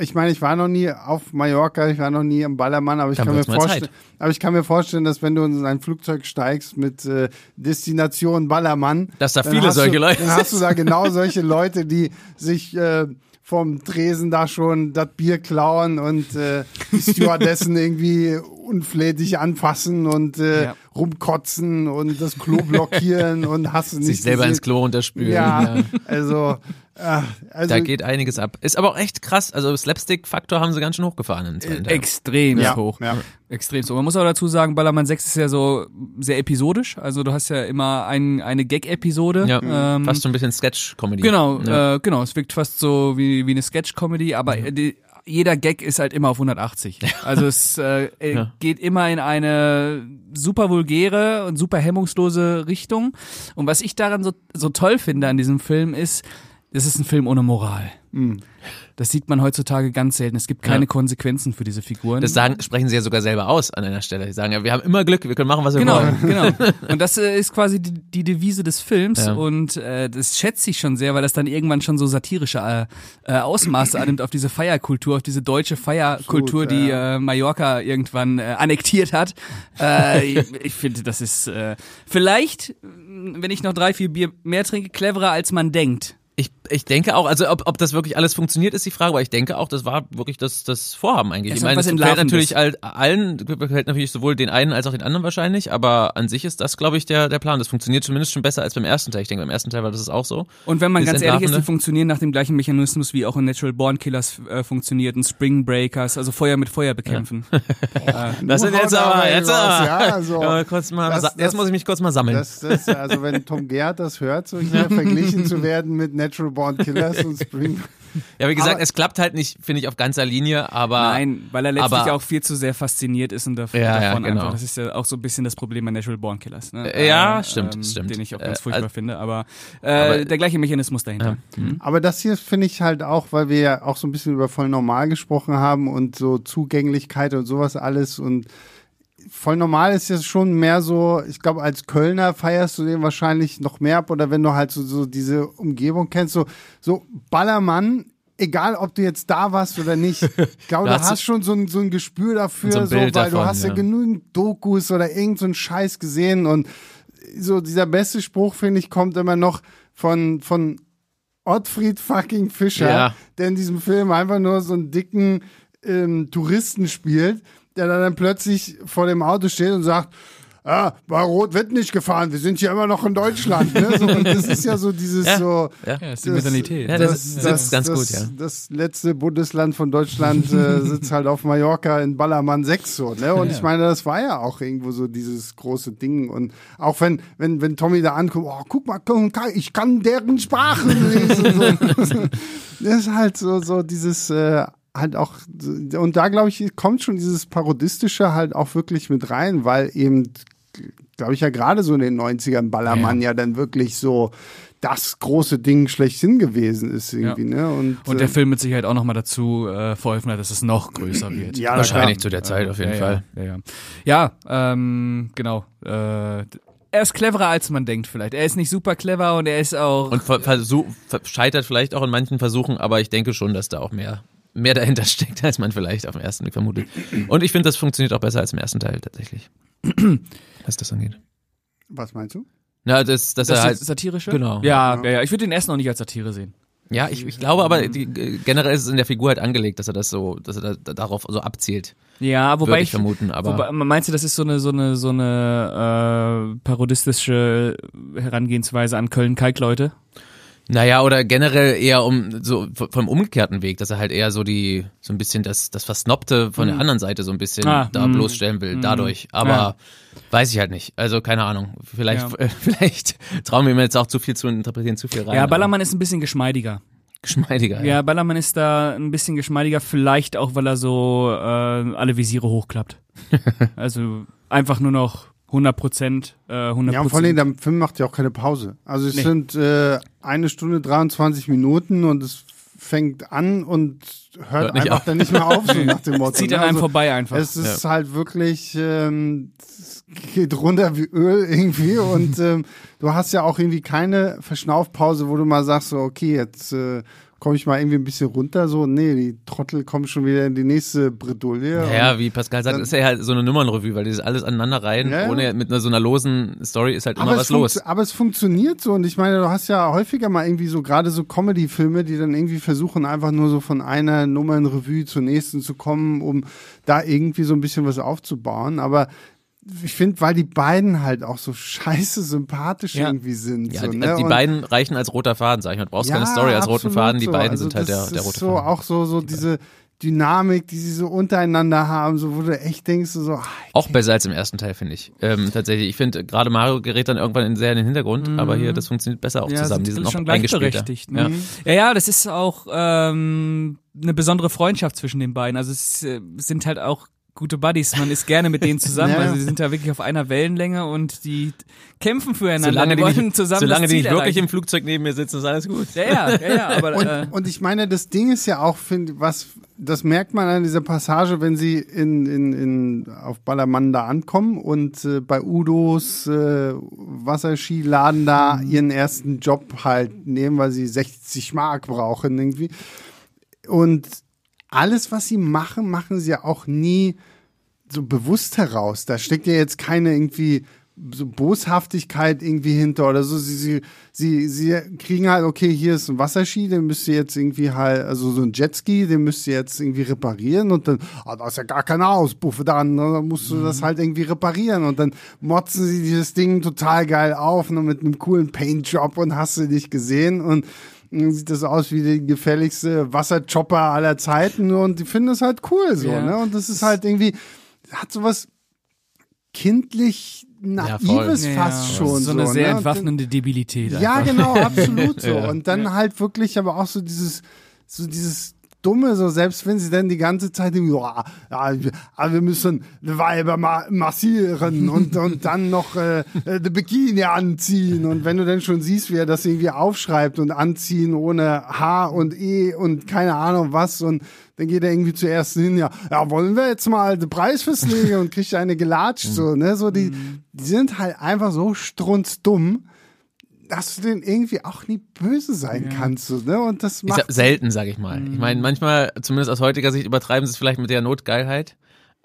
ich meine, ich war noch nie auf Mallorca, ich war noch nie am Ballermann, aber ich Dann kann mir vorstellen, aber ich kann mir vorstellen, dass wenn du in ein Flugzeug steigst mit äh, Destination Ballermann, Dass da viele solche du, Leute Dann hast du da genau solche Leute, die sich äh, vom Tresen da schon das Bier klauen und äh, die Stewardessen irgendwie unflätig anfassen und äh, Ja. rumkotzen und das Klo blockieren und hast du nicht Sich selber gesehen. ins Klo unterspülen. Ja, Ja. also, äh, also Da geht einiges ab. Ist aber auch echt krass. Also Slapstick-Faktor haben sie ganz schön hochgefahren im zweiten Teil. Extrem Ja, hoch. ja. Extrem so. Man muss aber dazu sagen, Ballermann 6 ist ja so sehr episodisch. Also du hast ja immer ein, eine Gag-Episode. Ja, Ähm, fast so ein bisschen Sketch-Comedy. Genau, Ja. äh, genau. Es wirkt fast so wie, wie eine Sketch-Comedy, aber Mhm. die, jeder Gag ist halt immer auf 180. Also es äh, äh, Ja. geht immer in eine super vulgäre und super hemmungslose Richtung. Und was ich daran so, so toll finde an diesem Film ist, das ist ein Film ohne Moral. Das sieht man heutzutage ganz selten. Es gibt keine Mhm. Ja. Konsequenzen für diese Figuren. Das sagen, sprechen sie ja sogar selber aus an einer Stelle. Die sagen ja, wir haben immer Glück, wir können machen, was wir Genau, wollen. genau. Und das äh, ist quasi die, die Devise des Films Ja. und äh, das schätze ich schon sehr, weil das dann irgendwann schon so satirische äh, äh, Ausmaße annimmt auf diese Feierkultur, auf diese deutsche Feierkultur, Absolut, die ja. äh, Mallorca irgendwann äh, annektiert hat. Äh, ich, ich finde, das ist äh, vielleicht, wenn ich noch drei, vier Bier mehr trinke, cleverer als man denkt. Ich, ich denke auch, also ob, ob das wirklich alles funktioniert, ist die Frage, aber ich denke auch, das war wirklich das, das Vorhaben eigentlich. Es ich meine, was es gefällt natürlich all, allen, gefällt natürlich sowohl den einen als auch den anderen wahrscheinlich, aber an sich ist das, glaube ich, der, der Plan. Das funktioniert zumindest schon besser als beim ersten Teil. Ich denke, beim ersten Teil war das auch so. Und wenn man ganz ehrlich ist, die funktionieren nach dem gleichen Mechanismus wie auch in Natural Born Killers äh, funktioniert, und Spring Breakers, also Feuer mit Feuer bekämpfen. Das sind jetzt aber jetzt aber. ja, also, Ja, kurz mal, das- das- jetzt muss ich mich kurz mal sammeln. Das, das, also wenn Tom Gerhardt das hört, so hier verglichen zu werden mit Natural Born Killers und Spring. ja, wie gesagt, aber- es klappt halt nicht, finde ich, auf ganzer Linie, aber Nein, weil er letztlich aber- auch viel zu sehr fasziniert ist und davon, Ja, ja, davon genau. einfach. Das ist ja auch so ein bisschen das Problem bei Natural Born Killers. Ne? Äh, ja, stimmt, stimmt. Den ich auch ganz Äh, furchtbar also- finde, aber, äh, Aber- der gleiche Mechanismus dahinter. Mhm. Aber das hier finde ich halt auch, weil wir ja auch so ein bisschen über voll normal gesprochen haben und so Zugänglichkeit und sowas alles und voll normal ist ja schon mehr so, ich glaube, als Kölner feierst du den wahrscheinlich noch mehr ab oder wenn du halt so, so diese Umgebung kennst, so, so Ballermann, egal ob du jetzt da warst oder nicht. Ich glaube, du hast hast schon so ein, so ein Gespür dafür, So ein so, weil du davon, hast ja. ja. genügend Dokus oder irgend so einen Scheiß gesehen und so dieser beste Spruch, finde ich, kommt immer noch von, von Ottfried fucking Fischer, Ja. der in diesem Film einfach nur so einen dicken ähm, Touristen spielt, der dann plötzlich vor dem Auto steht und sagt, ah, bei Rot wird nicht gefahren, wir sind hier immer noch in Deutschland. Ne? So, und das ist ja so dieses Ja. so. Ja. Ja, ist die Das- Mentalität. Ja, das sitzt ganz das, gut, ja. Das letzte Bundesland von Deutschland äh, sitzt halt auf Mallorca in Ballermann 6 so, ne? Und Ja. ich meine, das war ja auch irgendwo so dieses große Ding. Und auch wenn, wenn, wenn Tommy da ankommt, oh, guck mal, ich kann deren Sprache lesen. So. Das ist halt so, so dieses, äh, halt auch, und da glaube ich, kommt schon dieses Parodistische halt auch wirklich mit rein, weil eben glaube ich, ja gerade so in den 90ern Ballermann ja. ja dann wirklich so das große Ding schlechthin gewesen ist irgendwie, ja. ne? Und, und der äh, Film mit Sicherheit auch nochmal dazu äh, verholfen hat, dass es noch größer wird. Ja, wahrscheinlich zu der Zeit auf jeden ja, Fall. Ja, ja, ja. ja ähm, genau. Äh, er ist cleverer als man denkt vielleicht. Er ist nicht super clever und er ist auch und versuch, scheitert vielleicht auch in manchen Versuchen, aber ich denke schon, dass da auch mehr mehr dahinter steckt, als man vielleicht auf den ersten Blick vermutet. Und ich finde, das funktioniert auch besser als im ersten Teil tatsächlich. was das angeht. Was meinst du? Na, das, das, das er halt satirische. Genau. Ja, ja, ja. Ich würde den ersten auch nicht als Satire sehen. Ja, ich, ich glaube aber, die, generell ist es in der Figur halt angelegt, dass er das so, dass er da, darauf so abzielt. Ja, wobei ich, ich vermuten, aber wobei, meinst du, das ist so eine so eine so eine äh, parodistische Herangehensweise an Köln-Kalk-Leute? Naja, oder generell eher um so vom umgekehrten Weg, dass er halt eher so die, so ein bisschen das, das Versnobte von mhm. der anderen Seite so ein bisschen ah, da mh. bloßstellen will, mhm. dadurch. Aber ja. weiß ich halt nicht. Also keine Ahnung. Vielleicht, ja. äh, vielleicht trauen wir mir jetzt auch zu viel zu interpretieren, zu viel rein. Ja, Ballermann ist ein bisschen geschmeidiger. Geschmeidiger. Ja, ja, Ballermann ist da ein bisschen geschmeidiger, vielleicht auch, weil er so äh, alle Visiere hochklappt. also einfach nur noch 100 Prozent, äh, 100 Ja, und vor allem, der Film macht ja auch keine Pause. Also es nee. sind äh, eine Stunde 23 Minuten und es fängt an und hört, hört einfach auf. dann nicht mehr auf, so nach dem Motto. Zieht an ne? einem also, vorbei einfach. Es ist ja. halt wirklich, ähm, es geht runter wie Öl irgendwie und ähm, du hast ja auch irgendwie keine Verschnaufpause, wo du mal sagst, so, okay, jetzt äh, komme ich mal irgendwie ein bisschen runter, so, nee, die Trottel kommen schon wieder in die nächste Bredouille. Ja, wie Pascal sagt, ist ja halt so eine Nummernrevue, weil dieses alles aneinander rein, ja, ohne mit einer, so einer losen Story ist halt immer was los. Aber es funktioniert so und ich meine, du hast ja häufiger mal irgendwie so gerade so Comedy-Filme, die dann irgendwie versuchen, einfach nur so von einer Nummernrevue zur nächsten zu kommen, um da irgendwie so ein bisschen was aufzubauen, aber ich finde, weil die beiden halt auch so scheiße sympathisch ja. irgendwie sind. Ja, so, die, ne? die beiden reichen als roter Faden, sag ich mal. Du brauchst ja, keine Story als roten Faden, die beiden also sind halt der, der rote so, Faden. Auch so, so diese Dynamik, die sie so untereinander haben, so wo du echt denkst, so. Ach, auch besser als im ersten Teil, finde ich. Ähm, tatsächlich, ich finde, gerade Mario gerät dann irgendwann in sehr in den Hintergrund, mhm. aber hier, das funktioniert besser auch ja, zusammen. Die sind noch schon gleichberechtigt. Ne? Ja. ja, ja, das ist auch ähm, eine besondere Freundschaft zwischen den beiden. Also es äh, sind halt auch gute Buddies. Man ist gerne mit denen zusammen. ja. Also sie sind da wirklich auf einer Wellenlänge und die kämpfen füreinander. Solange die, nicht, zusammen solange die nicht wirklich im Flugzeug neben mir sitzen, ist alles gut. Ja, ja, ja. ja aber, und, äh, und ich meine, das Ding ist ja auch, find, was das merkt man an dieser Passage, wenn sie in, in, in, auf Ballermann da ankommen und äh, bei Udos äh, Wasserskiladen da ihren ersten Job halt nehmen, weil sie 60 Mark brauchen irgendwie. Und alles, was sie machen, machen sie ja auch nie so bewusst heraus. Da steckt ja jetzt keine irgendwie so Boshaftigkeit irgendwie hinter oder so. Sie, sie, sie, sie kriegen halt, okay, hier ist ein Wasserski, den müsst ihr jetzt irgendwie halt, also so ein Jetski, den müsst ihr jetzt irgendwie reparieren und dann, ah, da ist ja gar keine Auspuffe dran, ne? dann musst du mhm. das halt irgendwie reparieren und dann motzen sie dieses Ding total geil auf, ne, mit einem coolen Paintjob und hast du dich gesehen und sieht das aus wie die gefährlichste Wasserchopper aller Zeiten und die finden das halt cool so, ja. ne? Und das ist halt irgendwie, hat sowas kindlich Naives ja, fast ja, schon. So eine so, sehr ne? entwaffnende Debilität. Ja, einfach. genau, absolut so. Und dann halt wirklich aber auch so dieses, so dieses Dumme, so selbst wenn sie dann die ganze Zeit ja, ja, wir müssen Weiber ma massieren und, und dann noch äh, äh, die Bikini anziehen. Und wenn du dann schon siehst, wie er das irgendwie aufschreibt und anziehen ohne H und E und keine Ahnung was und dann geht er irgendwie zuerst hin, ja, ja, wollen wir jetzt mal den Preis festlegen und kriegt eine gelatscht, so, ne, so, die, die sind halt einfach so strunzdumm dass du den irgendwie auch nie böse sein ja. kannst. So, ne? Und das macht ich, selten, sag ich mal. Ich meine, manchmal, zumindest aus heutiger Sicht, übertreiben sie es vielleicht mit der Notgeilheit.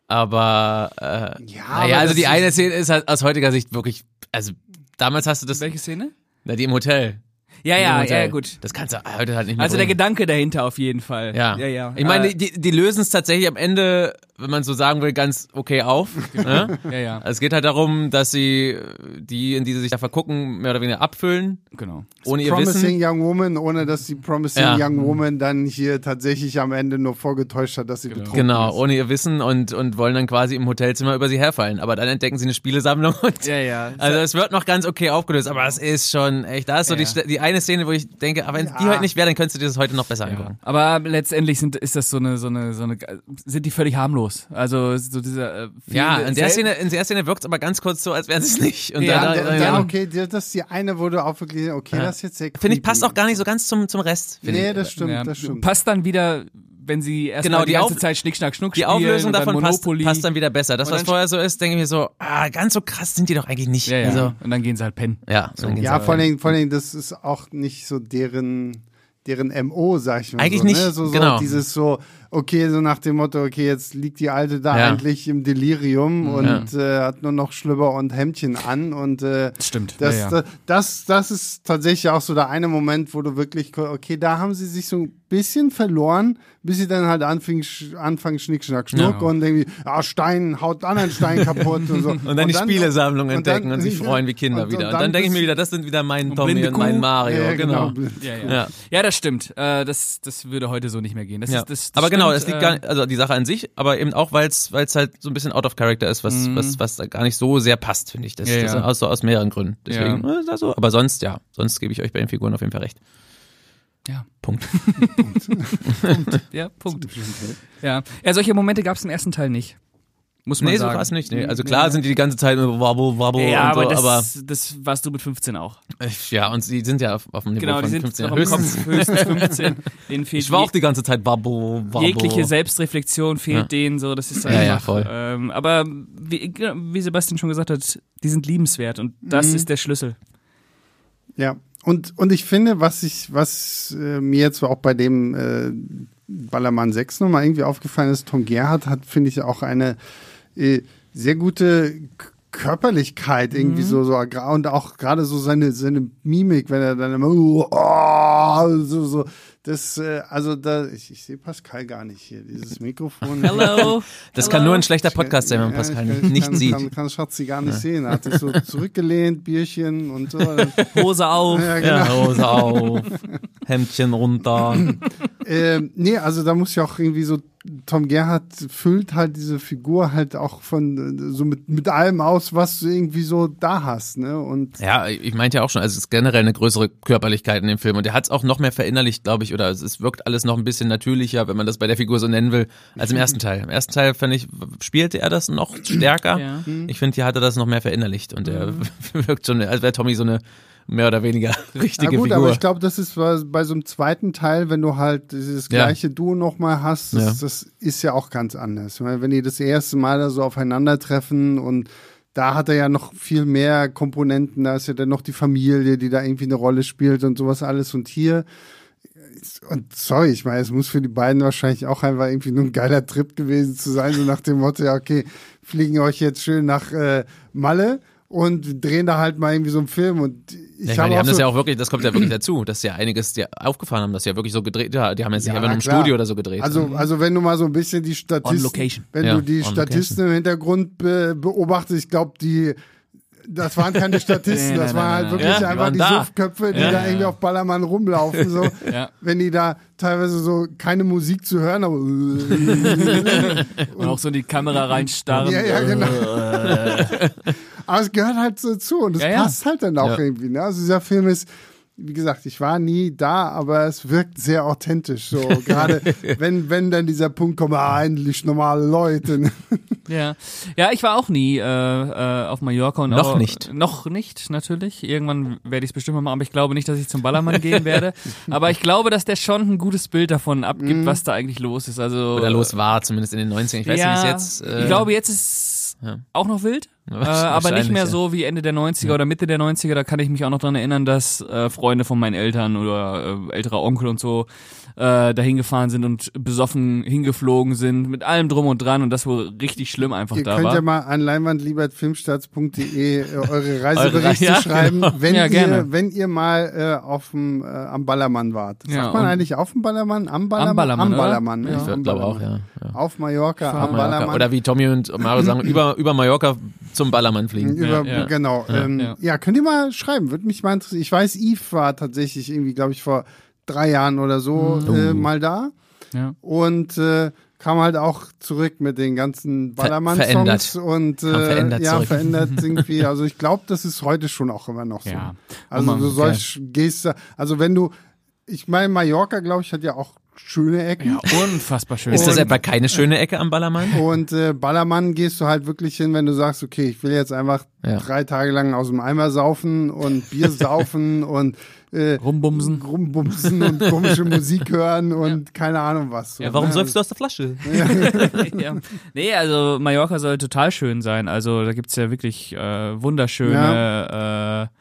Aber äh, ja, naja, also die eine Szene ist halt aus heutiger Sicht wirklich, also damals hast du das. Welche Szene? Na, die im Hotel. Ja, ja, ja, gut. Das kannst du heute halt nicht mehr. Also bringen. der Gedanke dahinter auf jeden Fall. Ja, ja. ja. Ich meine, die, die lösen es tatsächlich am Ende, wenn man so sagen will, ganz okay auf. ne? Ja, ja. Es geht halt darum, dass sie die, in die sie sich da vergucken, mehr oder weniger abfüllen. Genau. Ohne ihr Promising Wissen. Young Woman, ohne dass die Promising ja. Young Woman dann hier tatsächlich am Ende nur vorgetäuscht hat, dass sie genau. betrunken genau, ist. ohne ihr Wissen und, und wollen dann quasi im Hotelzimmer über sie herfallen. Aber dann entdecken sie eine Spielesammlung und ja, ja. also es wird noch ganz okay aufgelöst, aber es ist schon echt, da ist so ja. die, die eine Szene, wo ich denke, aber wenn Ja. die heute nicht wäre, dann könntest du dir das heute noch besser angucken. Aber letztendlich sind, ist das so eine, so eine, so eine, sind die völlig harmlos. Also so dieser. Äh, Ja, in der Szene, in der Szene wirkt es aber ganz kurz so, als wären sie es nicht. Und Ja, da, da, da, Ja, okay, die- das ist die eine, wo du auch wirklich, okay, das ist jetzt sehr finde ich, passt auch gar nicht so ganz zum, zum Rest. Nee, ich. das stimmt, ja, das stimmt. Passt dann wieder, wenn sie erst Genau, die, die ganze Auf- Zeit Schnick, Schnack, Schnuck Die spielen Auflösung und dann davon passt, Monopoly. passt dann wieder besser. Das, was vorher so ist, denke ich mir so, ah, ganz so krass sind die doch eigentlich nicht. Ja, ja. Also, und dann gehen sie halt pennen. ja, geht's Ja, aber- vor allen, Dingen, vor allen Dingen, das ist auch nicht so deren, deren MO, sag ich mal. Eigentlich so, nicht, Ne? So, so genau. dieses so, okay, so nach dem Motto, okay, jetzt liegt die Alte da Ja. eigentlich im Delirium und äh, hat nur noch Schlüpper und Hemdchen an und äh, Stimmt. das, ja, ja. das, das ist tatsächlich auch so der eine Moment, wo du wirklich, okay, da haben sie sich so ein bisschen verloren, bis sie dann halt anfing, anfangen Schnick, Schnack, Schnuck Ja. und irgendwie, ja, Stein, haut anderen Stein kaputt und so. Und dann die Spielesammlung und entdecken dann- und sich freuen wie Kinder und- wieder. und Und dann dann denke ich mir wieder, das sind wieder mein Und Tommy und mein Kuh. Mario. Ja, genau. Ja, ja. Ja. ja, das stimmt. Äh, das, das würde heute so nicht mehr gehen. Das Ja. ist, das, das aber genau, stimmt, es liegt äh, gar nicht, also die Sache an sich, aber eben auch, weil es halt so ein bisschen out of character ist, was, was, was da gar nicht so sehr passt, finde ich. Das, Mhm. Ja, das ja. aus, so aus mehreren Gründen. Deswegen, Ja. äh, ist das so. Aber sonst, ja, sonst gebe ich euch bei den Figuren auf jeden Fall recht. Ja. Punkt. Ja, Punkt. Ja, ja solche Momente gab es im ersten Teil nicht. Muss man Nee, so sagen. war es nicht. Nee. Also klar sind die die ganze Zeit nur wabble, wabble Ja, und so, aber, das, aber das warst du mit 15 auch. äh, ja, und sie sind ja auf, auf dem Niveau Genau, die von sind 15 noch im höchstens. Kopf höchstens 15. Denen fehlt Ich war auch die ganze Zeit wabble, wabble. jegliche Selbstreflexion fehlt Ja. denen so, das ist Ja, einfach. ja, voll. Ähm, aber wie, genau, wie Sebastian schon gesagt hat, die sind liebenswert und das Mhm. ist der Schlüssel. Ja, und, und ich finde, was ich, was äh, mir jetzt auch bei dem äh, Ballermann 6 nochmal irgendwie aufgefallen ist, Tom Gerhardt hat, finde ich, auch eine äh, sehr gute Körperlichkeit irgendwie so, so gra- und auch gerade so seine, seine Mimik, wenn er dann immer oh, so, so das, äh, also da, ich, ich sehe Pascal gar nicht hier, dieses Mikrofon. Hello. Das kann nur ein schlechter Podcast sein, wenn man Ja, Pascal ich, nicht, kann, sieht. Kann, kann Schatzi gar nicht sehen. Er hat sich so zurückgelehnt, Bierchen und so. Hose auf. Ja, genau. Ja, Hose auf, Hemdchen runter. Ähm, nee, also da muss ja auch irgendwie so, Tom Gerhardt füllt halt diese Figur halt auch von äh, so mit, mit allem aus, was du irgendwie so da hast, ne? Und Ja, ich meinte ja auch schon, also es ist generell eine größere Körperlichkeit in dem Film und der hat es auch noch mehr verinnerlicht, glaube ich, oder es, wirkt alles noch ein bisschen natürlicher, wenn man das bei der Figur so nennen will, als im ersten Teil. Im ersten Teil, fand ich, spielte er das noch stärker. Ja. Ich finde, hier hat er das noch mehr verinnerlicht und er wirkt schon, als wäre Tommy so eine mehr oder weniger richtige ja gut, Figur. aber ich glaube, das ist bei, so einem zweiten Teil, wenn du halt dieses Ja. gleiche Duo nochmal hast, das, Ja. das ist ja auch ganz anders. Weil wenn die das erste Mal da so aufeinandertreffen und da hat er ja noch viel mehr Komponenten, da ist ja dann noch die Familie, die da irgendwie eine Rolle spielt und sowas alles und hier und sorry, ich meine, es muss für die beiden wahrscheinlich auch einfach irgendwie nur ein geiler Trip gewesen zu sein, so nach dem Motto, ja, okay, fliegen euch jetzt schön nach äh, Malle und drehen da halt mal irgendwie so einen Film und ich, Ja, ich meine, die haben das so, ja auch wirklich, das kommt ja wirklich dazu, dass sie ja einiges die aufgefahren haben, dass sie ja wirklich so gedreht, ja, die haben jetzt Ja, nicht einfach nur im. Studio oder so gedreht. Also, also wenn du mal so ein bisschen die Statisten, wenn Ja, du die Statisten im Hintergrund be beobachtest, ich glaube, die, das waren keine Statisten, Nee, das nein, waren nein, halt nein, wirklich. Ja, die einfach die da. Suffköpfe, die Ja, da ja, irgendwie auf Ballermann rumlaufen, so. Ja. Wenn die da teilweise so keine Musik zu hören, aber Und auch so in die Kamera reinstarren. Ja, ja, genau. Aber es gehört halt so zu und es Ja, ja. passt halt dann auch Ja. irgendwie. Ne? Also dieser Film ist, wie gesagt, ich war nie da, aber es wirkt sehr authentisch. So gerade wenn wenn dann dieser Punkt kommt, ah, endlich normale Leute. ne? Ja, ja, ich war auch nie äh, äh, auf Mallorca und Noch auch, nicht. Noch nicht, natürlich. Irgendwann werde ich es bestimmt mal machen, aber ich glaube nicht, dass ich zum Ballermann gehen werde. Aber ich glaube, dass der schon ein gutes Bild davon abgibt, was da eigentlich los ist. Also oder los war, zumindest in den 90ern. Ich weiß ja, nicht, wie es jetzt. Äh, ich glaube, jetzt ist ja. auch noch wild. Äh, aber nicht mehr ja. so wie Ende der 90er oder Mitte der 90er. Da kann ich mich auch noch dran erinnern, dass äh, Freunde von meinen Eltern oder äh, älterer Onkel und so äh, dahin gefahren sind und besoffen hingeflogen sind, mit allem drum und dran und das wohl richtig schlimm einfach Ihr da könnt war. ja mal an leinwandliebertfilmstarts.de äh, eure Reiseberichte ja, schreiben, genau. wenn Ja, ihr gerne. wenn ihr mal äh, auf dem äh, am Ballermann wart. Sagt Ja, man eigentlich auf dem Ballermann, am Ballermann, Ballermann, am oder? Ballermann, ne? Ja. ich Am glaube auch, Ballermann. ja. ja. Auf Mallorca, am Mallorca. Ballermann. Oder wie Tommy und Mario sagen, über, über Mallorca zum Ballermann fliegen. Über, Ja, ja. Genau. Ja. Ähm, ja. Ja. könnt ihr mal schreiben, würde mich mal interessieren. Ich weiß, Yves war tatsächlich irgendwie, glaube ich, vor drei Jahren oder so Mhm. äh, Oh. mal da. Ja. Und äh, kam halt auch zurück mit den ganzen. Ballermann-Songs und äh, verändert ja, zurück. verändert irgendwie. Also ich glaube, das ist heute schon auch immer noch so. Ja. Also du sollst, gehst da, also wenn du, ich meine, Mallorca, glaube ich, hat ja auch schöne Ecken. Ja, unfassbar schön. Ist das etwa keine schöne Ecke am Ballermann? Und äh, Ballermann gehst du halt wirklich hin, wenn du sagst, okay, ich will jetzt einfach Ja. drei Tage lang aus dem Eimer saufen und Bier saufen und äh, Rumbumsen. rumbumsen und komische Musik hören und keine Ahnung was. So, Ja, warum ne? säufst du aus der Flasche? ja. Nee, also Mallorca soll total schön sein. Also da gibt's ja wirklich äh, wunderschöne äh,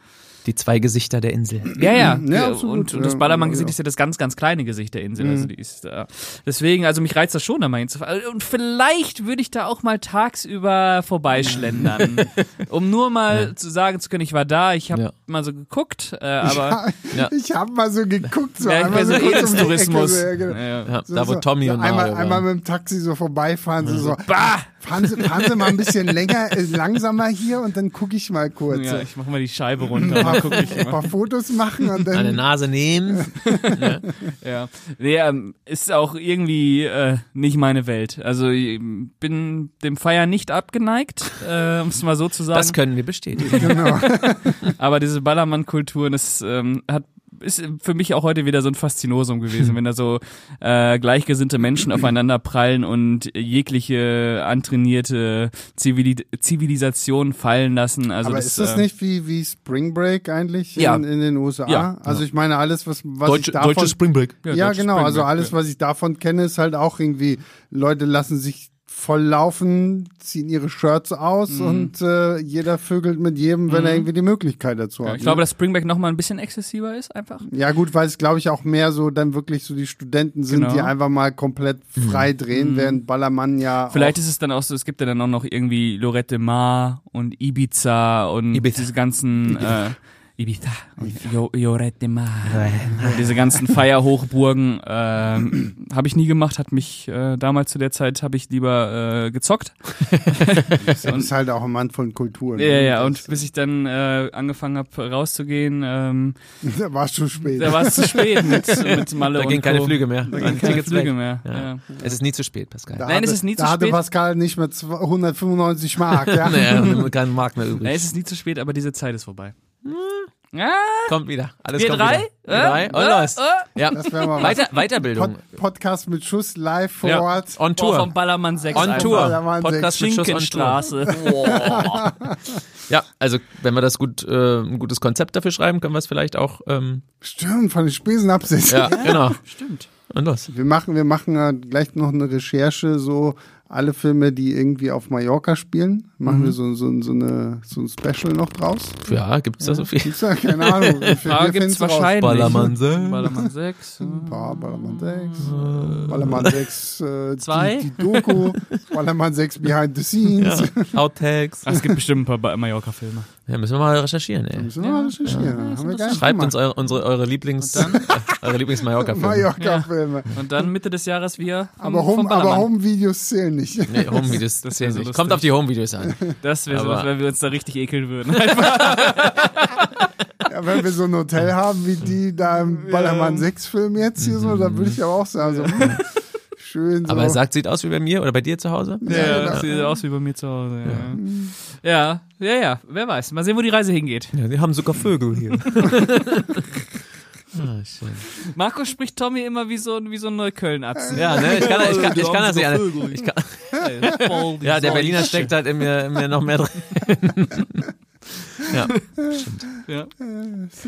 Die zwei Gesichter der Insel. Ja, ja. Ja, absolut, und, und das ja. Ballermann-Gesicht Ja. ist ja das ganz, ganz kleine Gesicht der Insel. Mhm. Also die ist, äh, deswegen, also mich reizt das schon, da mal hinzufahren. Und vielleicht würde ich da auch mal tagsüber vorbeischlendern, um nur mal zu sagen zu können, ich war da, ich habe Ja. mal so geguckt, äh, aber Ja, ich habe mal so geguckt, so ja, ich einmal so kurz um die Edels-Tourismus. Ecke, so, ja, genau. Ja, ja. Ja, So, da wo so, Tommy so und einmal, Mario einmal waren. mit dem Taxi so vorbeifahren, so, so Bah! Fahren, Sie, fahren Sie mal ein bisschen länger, äh, langsamer hier und dann gucke ich mal kurz. Ja, ich mach mal die Scheibe runter ein paar, dann guck ich ein mal. paar Fotos machen und Eine dann Nase nehmen. Ja, nee, ähm, ist auch irgendwie äh, nicht meine Welt. Also ich bin dem Feiern nicht abgeneigt, äh, um es mal so zu sagen. Das können wir bestätigen. genau. Aber diese Ballermann-Kultur, das ähm, hat ist für mich auch heute wieder so ein Faszinosum gewesen, wenn da so äh, gleichgesinnte Menschen aufeinander prallen und jegliche antrainierte Zivili Zivilisation fallen lassen. Also Aber das, ist das äh, nicht wie, wie Spring Break eigentlich Ja. in, in den USA? Ja. Also ich meine, alles, was, was ich davon... Spring Break. ja, deutsches genau. Spring Also Break, alles, ja. was ich davon kenne, ist halt auch irgendwie, Leute lassen sich voll laufen, ziehen ihre Shirts aus Mhm. und äh, jeder vögelt mit jedem, wenn er irgendwie die Möglichkeit dazu Ja, hat. ich glaube, ne? dass Spring Break noch mal ein bisschen exzessiver ist, einfach. ja gut, weil es glaube ich auch mehr so dann wirklich so die Studenten sind, Genau. die einfach mal komplett frei drehen, während Ballermann ja Vielleicht ist es dann auch so, es gibt ja dann auch noch irgendwie Lorette Mar und Ibiza und Ibiza. diese ganzen äh, Ibiza und jo Lorette Mar. diese ganzen Feierhochburgen ähm, habe ich nie gemacht, hat mich äh, damals zu der Zeit habe ich lieber äh, gezockt. das ist halt auch ein Mann von Kultur. ne? Ja, ja, und bis ich dann äh, angefangen habe rauszugehen, ähm, da war es schon spät. da war es zu spät mit, mit Malle Da und gehen keine. Flüge mehr. Da gehen keine Flüge mehr. Ja. Ja. Es ist nie zu spät, Pascal. Da Nein, es hatte, ist nie zu da hatte spät. Pascal nicht mehr 195 Mark, ja. Naja, keinen Markt mehr übrig. Nee, es ist nie zu spät, aber diese Zeit ist vorbei. Ja, Kommt wieder. Alles wir kommt drei? wieder. Wir drei. Und los. Ja. Das wäre mal. Weiter, Weiterbildung. Pod Podcast mit Schuss live vor Ja. Ort. On Boah, Tour. vom Ballermann 6 On. Tour. Ballermann Podcast mit Schuss on Tour. Schinkenstraße. Ja, also wenn wir das gut, äh, ein gutes Konzept dafür schreiben, können wir es vielleicht auch. Ähm, Stimmt, von den Spesen absitzen. ja, genau. Stimmt. Und los. Wir machen, wir machen äh, gleich noch eine Recherche, so alle Filme, die irgendwie auf Mallorca spielen, machen Mhm. wir so, so, so, eine, so ein Special noch draus. Ja, gibt's da so viel? Gibt's da? Keine Ahnung. Da gibt's finden's raus. wahrscheinlich. Ballermann sechs. Ballermann 6. Ja, Ballermann 6, Ballermann 6, äh, Zwei? Die, die Doku, Ballermann 6 Behind the Scenes. Ja. Outtakes. Es gibt bestimmt ein paar Mallorca-Filme. Ja, müssen wir mal recherchieren, ey. Müssen wir mal recherchieren. Haben wir gar nicht Schreibt uns eure, unsere, eure Lieblings, eure Lieblings-Mallorca-Filme. Mallorca-Filme. Und dann Mitte des Jahres wir Aber Home- aber. Home-Videos zählen nicht. Nee, Home-Videos, das zählen so nicht. lustig. Kommt auf die Home-Videos an. Das wäre so, wenn wir uns da richtig ekeln würden. Ja, wenn wir so ein Hotel haben wie die da im Ballermann 6-Film jetzt hier so, dann würde ich aber auch sagen, so, hm, schön so. Aber er sagt, sieht aus wie bei mir oder bei dir zu Hause? Ja, ja, sieht aus wie bei mir zu Hause. Ja. Ja, ja, ja, wer weiß. Mal sehen, wo die Reise hingeht. Ja, die haben sogar Vögel hier. ah, schön. Markus spricht Tommy immer wie so, ein- wie so ein Neukölln-Atzen. Ja, ne, ich kann, ich kann, ich kann das nicht. alle- Ich kann, ja, der Berliner steckt halt in mir, in mir noch mehr drin. ja. Ja.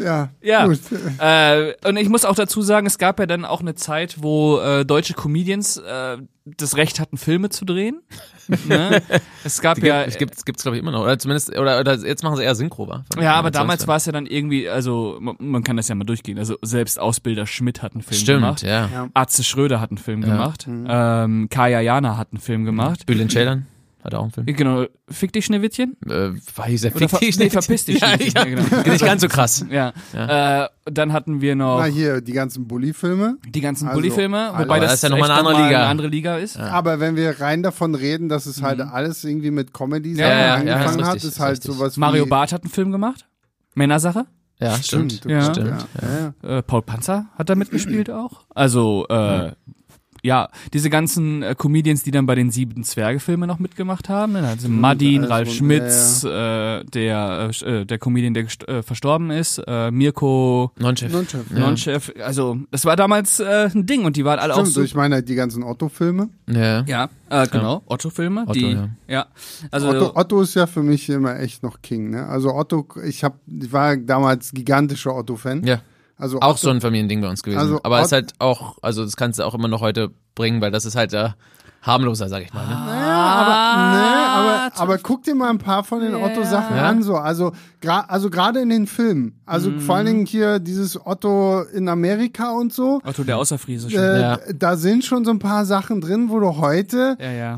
ja, Ja. gut. Äh, und ich muss auch dazu sagen, es gab ja dann auch eine Zeit, wo äh, deutsche Comedians äh, das Recht hatten, Filme zu drehen. ne? Es gab Die ja. gibt, es gibt, es gibt's glaube ich immer noch. Oder zumindest, oder, oder jetzt machen sie eher Synchro, wa? Von- ja, aber damals war es ja dann irgendwie, also man, man kann das ja mal durchgehen. Also selbst Ausbilder Schmidt hat einen Film Stimmt, gemacht. ja. Ja. Atze Schröder hat einen Film gemacht. Ähm, Kaya Jana hat einen Film gemacht. Bülent Ceylan hat auch einen Film. Genau, Fick dich Schneewittchen? Äh, weiß er, fick dich nee, nicht. verpiss dich Ja, nicht. ja, Ja, genau. Nicht ganz so krass. Ja. Äh, dann hatten wir noch Na hier, die ganzen Bully-Filme. die ganzen Also, Bully-Filme, wobei Aber das, das ist ja noch mal echt eine andere Liga. eine andere Liga ist. Aber wenn wir rein davon reden, dass es halt alles irgendwie mit Comedy Ja, ja, ja, angefangen hat, ist halt richtig. sowas Mario Barth hat einen Film gemacht. Männersache. Ja, stimmt. Stimmt, Ja. ja. Stimmt, Ja, ja. Äh, Paul Panzer hat da mitgespielt auch. Also äh, ja, diese ganzen äh, Comedians, die dann bei den sieben Zwerge-Filmen noch mitgemacht haben. Ne? Also Madin, Ralf Schmitz, äh, der, äh, der Comedian, der gest- äh, verstorben ist, äh, Mirko Non-Chef. Non-Chef. Ja. Nonchef. Also, das war damals äh, ein Ding und die waren alle auch Stimmt, so. ich meine die ganzen Otto-Filme. Ja. Ja, äh, genau. Otto-Filme. Otto, die, ja. ja. Also, Otto, Otto ist ja für mich immer echt noch King. Ne? Also Otto, ich hab, ich war damals gigantischer Otto-Fan. ja. Also Auch Otto, so ein Familiending bei uns gewesen. Also aber Ott- ist halt auch, also das kannst du auch immer noch heute bringen, weil das ist halt äh, harmloser, sag ich mal. Ne? Ja, aber, nee, aber, aber guck dir mal ein paar von den Otto-Sachen Ja. an, so. Also, also gerade in den Filmen. Also vor allen Dingen hier dieses Otto in Amerika und so. Otto der Außerfriese schon. Äh, Ja. Da sind schon so ein paar Sachen drin, wo du heute, ja, ja.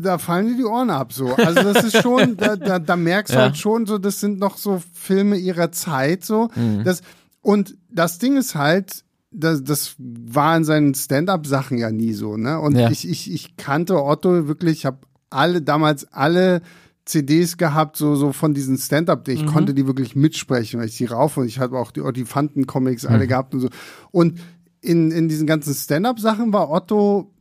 da fallen dir die Ohren ab, so. Also das ist schon, da, da, da merkst du Ja. halt schon so, das sind noch so Filme ihrer Zeit, so. Mhm. Das, und das Ding ist halt, das, das war in seinen Stand-up-Sachen ja nie so, ne? Und Ja. ich, ich, ich kannte Otto wirklich, ich habe alle, damals alle CDs gehabt, so, so von diesen Stand-up, Mhm. ich konnte die wirklich mitsprechen, weil ich die rauf und ich habe auch die Ottifanten-Comics Mhm. alle gehabt und so. Und in, in diesen ganzen Stand-up-Sachen war Otto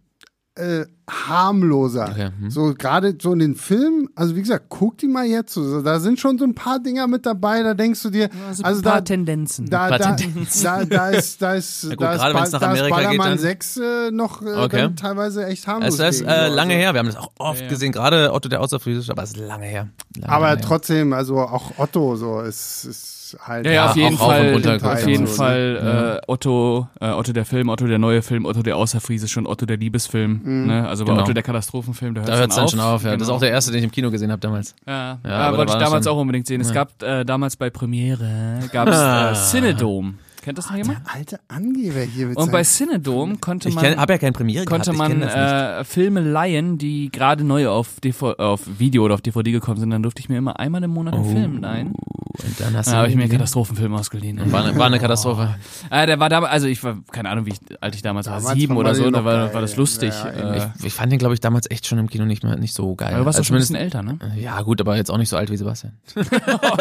äh, harmloser. Okay, hm. So gerade so in den Filmen, also wie gesagt, guck die mal jetzt. So, da sind schon so ein paar Dinger mit dabei, da denkst du dir, Also, also ein paar da, Tendenzen. da, Ein paar da, Tendenzen. da, da ist, da ist, gut, da ist, gerade Ba- nach da ist geht, Ballermann dann- 6 äh, noch äh, Okay. teilweise echt harmlos. Es ist äh, so. lange Also, her, wir haben das auch oft Ja. gesehen, gerade Otto der Außerfriesische, aber es ist lange her. Lange Aber her. trotzdem, also auch Otto so ist, ist halt. Ja, ja, auf Ja, jeden Fall, auf jeden so, ne? Fall äh, Otto, äh, Otto der Film, Otto der neue Film, Otto der Außerfriesische und Otto der Liebesfilm. Mhm. Ne? Also bei Genau. Otto der Katastrophenfilm, da hört Da hört es dann schon auf, ja. Das ist Genau. auch der erste, den ich im Kino gesehen habe damals. Ja, Ja, ja, wollte da ich damals schon- auch unbedingt sehen. Es gab äh, damals bei Premiere gab es Ah. äh, Cinedome. Kennt das noch jemand? Der alte Angeber hier Und bei seinem- Cinedome konnte Ich man habe ja keine Premiere konnte gehabt, ich man äh, Filme leihen, die gerade neu auf, DV auf Video oder auf DVD gekommen sind. Dann durfte ich mir immer einmal im Monat einen Film leihen. Und dann hast Da du habe ich mir einen Katastrophenfilm ausgeliehen. war, eine, war eine Katastrophe. Äh, der war damals, also ich war, keine Ahnung, wie ich, alt ich damals war, Damals sieben fand oder so, da war, war das lustig. Ja, äh, Ich, ich fand den, glaube ich, damals echt schon im Kino nicht mehr nicht so geil. aber du warst Also doch schon ein bisschen älter, ne? Ja, gut, aber jetzt auch nicht so alt wie Sebastian. oh,